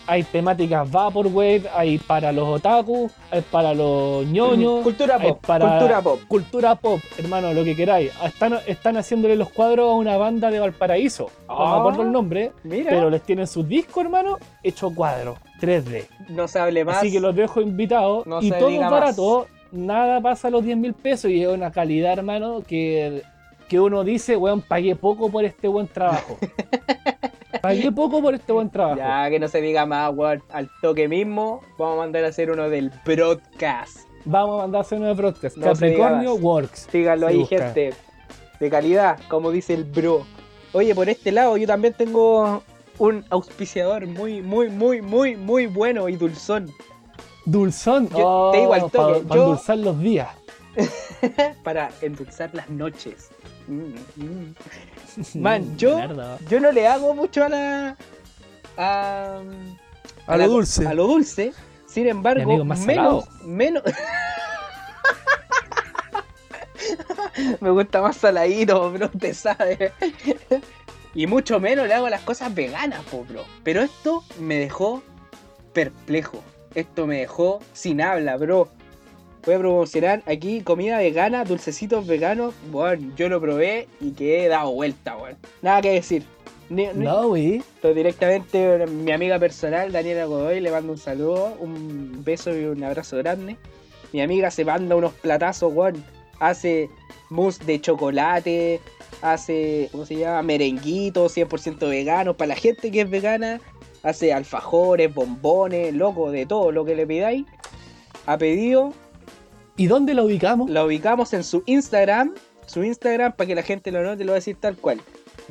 S3: Hay temáticas Vaporwave, hay para los otaku, hay para los ñoños.
S2: Cultura pop.
S3: para-
S2: Cultura pop.
S3: Cultura pop, hermano, lo que queráis. Están, están haciéndole los cuadros a una banda de Valparaíso. No
S2: Ah.
S3: me acuerdo el nombre,
S2: Mira.
S3: pero les tienen sus discos, hermano, hecho cuadros, 3D.
S2: No se hable más.
S3: Así que los dejo invitados.
S2: No
S3: y todo barato, nada pasa a los 10 mil pesos y es una calidad, hermano, que, que uno dice, weón, pagué poco por este buen trabajo. pagué poco por este buen trabajo.
S2: Ya que no se diga más, weón. Al toque mismo, vamos a mandar a hacer uno del broadcast.
S3: Vamos a mandar a hacer una broadcast.
S2: No
S3: Capricornio. Works.
S2: Síganlo ahí,
S3: busca.
S2: gente. De calidad, como dice el bro. Oye, por este lado, yo también tengo un auspiciador muy, muy, muy, muy, muy bueno y dulzón.
S3: Dulzón.
S2: Yo te digo al toque,
S3: Para
S2: yo-
S3: endulzar los días.
S2: para endulzar las noches. Mm, mm. Man, yo,
S3: Mierda.
S2: yo no le hago mucho a la. A,
S3: A lo dulce.
S2: A lo dulce. Sin embargo, menos.
S3: salado.
S2: Menos. Me gusta más saladito, bro, te sabe. y mucho menos le hago las cosas veganas, po, bro. Pero esto me dejó perplejo. Esto me dejó sin habla, bro. Voy a promocionar aquí comida vegana, dulcecitos veganos. Bueno, yo lo probé y quedé dado vuelta, weón. Nada que decir. Ni- ni-
S3: No, güey.
S2: directamente mi amiga personal, Daniela Godoy, le mando un saludo, un beso y un abrazo grande. Mi amiga se manda unos platazos, weón. Hace mousse de chocolate, hace, ¿cómo se llama? Merenguitos 100% veganos para la gente que es vegana. Hace alfajores, bombones, loco, de todo lo que le pidáis. Ha pedido,
S3: ¿Y dónde la ubicamos?
S2: la ubicamos en su Instagram. Su Instagram, para que la gente lo note, lo voy a decir tal cual.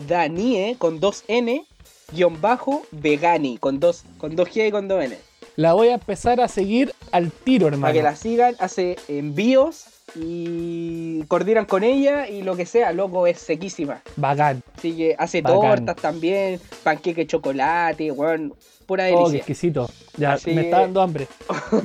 S2: Danie con dos N, guion bajo, vegani, con dos, con dos G y con dos N.
S3: La voy a empezar a seguir al tiro, hermano.
S2: Para que la sigan, hace envíos y coordinan con ella y lo que sea, loco, es sequísima.
S3: Bacán.
S2: Así que hace
S3: Bacán.
S2: tortas también, panqueque chocolate, weón, pura
S3: Oh, qué
S2: delicia.
S3: exquisito. Ya,
S2: Así
S3: me
S2: que-
S3: está dando hambre.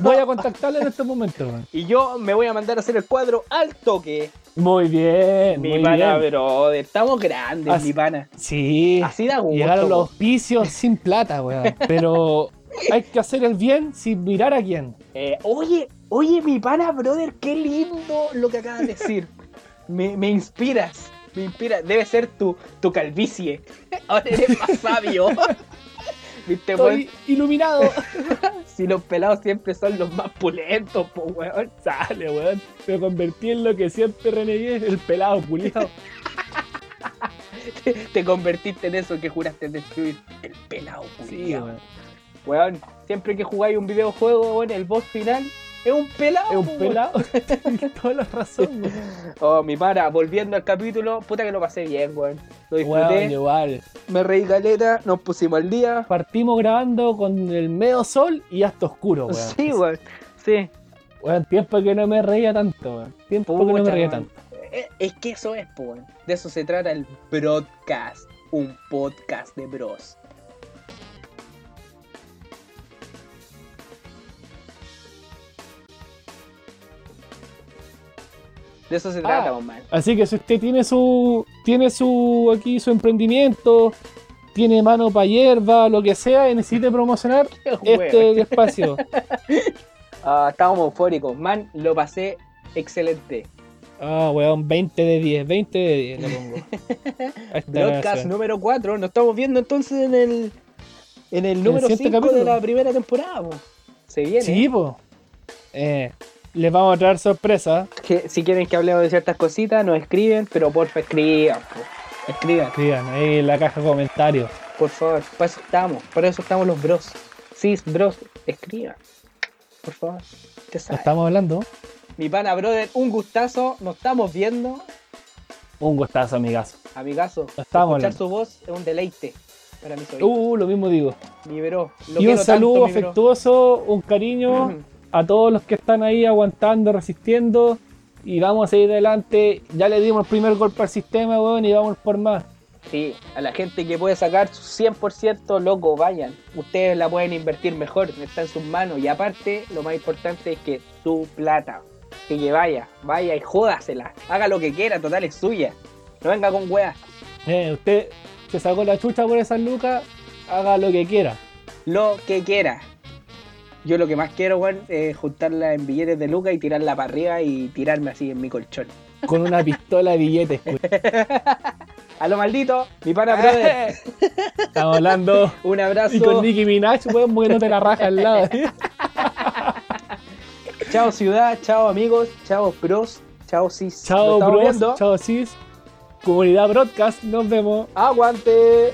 S3: Voy a contactarle en este momento, man.
S2: y yo me voy a mandar a hacer el cuadro al toque.
S3: Muy bien,
S2: Mi
S3: muy
S2: pana,
S3: bien.
S2: brother, estamos grandes,
S3: Así-
S2: mi pana.
S3: Sí.
S2: Así da gusto.
S3: Llegaron los auspicios sin plata, weón. Pero hay que hacer el bien sin mirar a quién.
S2: Eh, oye, oye, mi pana, brother, qué lindo lo que acabas de decir. me, me inspiras, me inspiras. Debe ser tu, tu calvicie. Ahora eres más sabio. ¿Viste?
S3: Estoy iluminado.
S2: Si los pelados siempre son los más pulentos, po, weón.
S3: Sale, weón. Me convertí en lo que siempre renegué, el pelado culiado.
S2: Te, te convertiste en eso que juraste destruir. El pelado,
S3: Sí,
S2: culiao.
S3: weón.
S2: Weón, siempre que jugáis un videojuego, weón, el boss final es un pelado.
S3: Es un pelado. Tienes toda la razón, weón.
S2: Oh, mi para, volviendo al capítulo, puta que lo pasé bien, weón. Lo disfruté,
S3: Weón, igual.
S2: me reí caleta, nos pusimos al día.
S3: Partimos grabando con el medio sol y hasta oscuro, weón.
S2: Sí, weón. Sí.
S3: Weón, tiempo que no me reía tanto, weón. Tiempo que no me reía tanto.
S2: Eh, Es que eso es, weón. De eso se trata el broadcast. Un podcast de bros. De eso se trata,
S3: Ah.
S2: man.
S3: Así que si usted tiene su. Tiene su. aquí su emprendimiento. Tiene mano para hierba, lo que sea, y necesite promocionar este espacio.
S2: Ah, estábamos eufóricos, man. Lo pasé excelente.
S3: Ah, weón, 20 de 10, 20 de 10 le pongo.
S2: Broadcast número 4. Nos estamos viendo entonces en el. En el número
S3: siguiente
S2: 5 de la primera temporada, po. Se viene.
S3: Sí, po. Eh, les vamos a traer sorpresa.
S2: que si quieren que hablemos de ciertas cositas, nos escriben, pero porfa escriban, po. escriban,
S3: Escriban ahí en la caja de comentarios.
S2: por favor, para eso estamos, para eso estamos los bros. Sí, bros, escriban, por favor. Te
S3: ¿No
S2: sabes.
S3: estamos hablando?
S2: Mi pana brother, un gustazo, nos estamos viendo,
S3: Un gustazo, amigazo.
S2: amigazo.
S3: estamos
S2: Escuchar
S3: hablando.
S2: su voz es un deleite para mis oídos.
S3: Uh, lo mismo digo.
S2: mi bro, lo
S3: y un saludo
S2: tanto,
S3: afectuoso, un cariño a todos los que están ahí aguantando, resistiendo. Y vamos a seguir adelante. Ya le dimos el primer golpe al sistema, weón, y vamos por más.
S2: Sí, a la gente que puede sacar su 100%, loco, vayan. Ustedes la pueden invertir mejor, está en sus manos. Y aparte, lo más importante es que su plata, que, que vaya, vaya y jódasela. Haga lo que quiera, total es suya. No venga con weas.
S3: Eh, usted se sacó la chucha por esas lucas, haga lo que quiera.
S2: Lo que quiera. Yo lo que más quiero, weón, es juntarla en billetes de lucas y tirarla para arriba y tirarme así en mi colchón.
S3: Con una pistola de billetes, weón.
S2: A lo maldito, mi pana brother.
S3: Estamos hablando.
S2: Un abrazo.
S3: Y con Nicki Minaj, weón, moviéndote la raja al lado.
S2: Chao ciudad, chao amigos, chao bros, chao cis.
S3: Chao, bros.
S2: viendo.
S3: Chao, sis. Comunidad Broadcast, nos vemos.
S2: Aguante.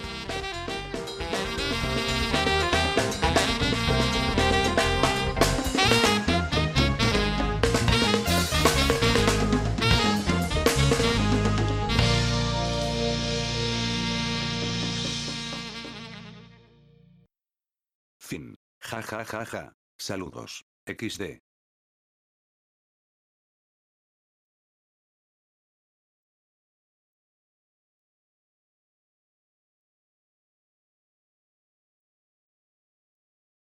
S1: Ja ja ja ja. Saludos. XD.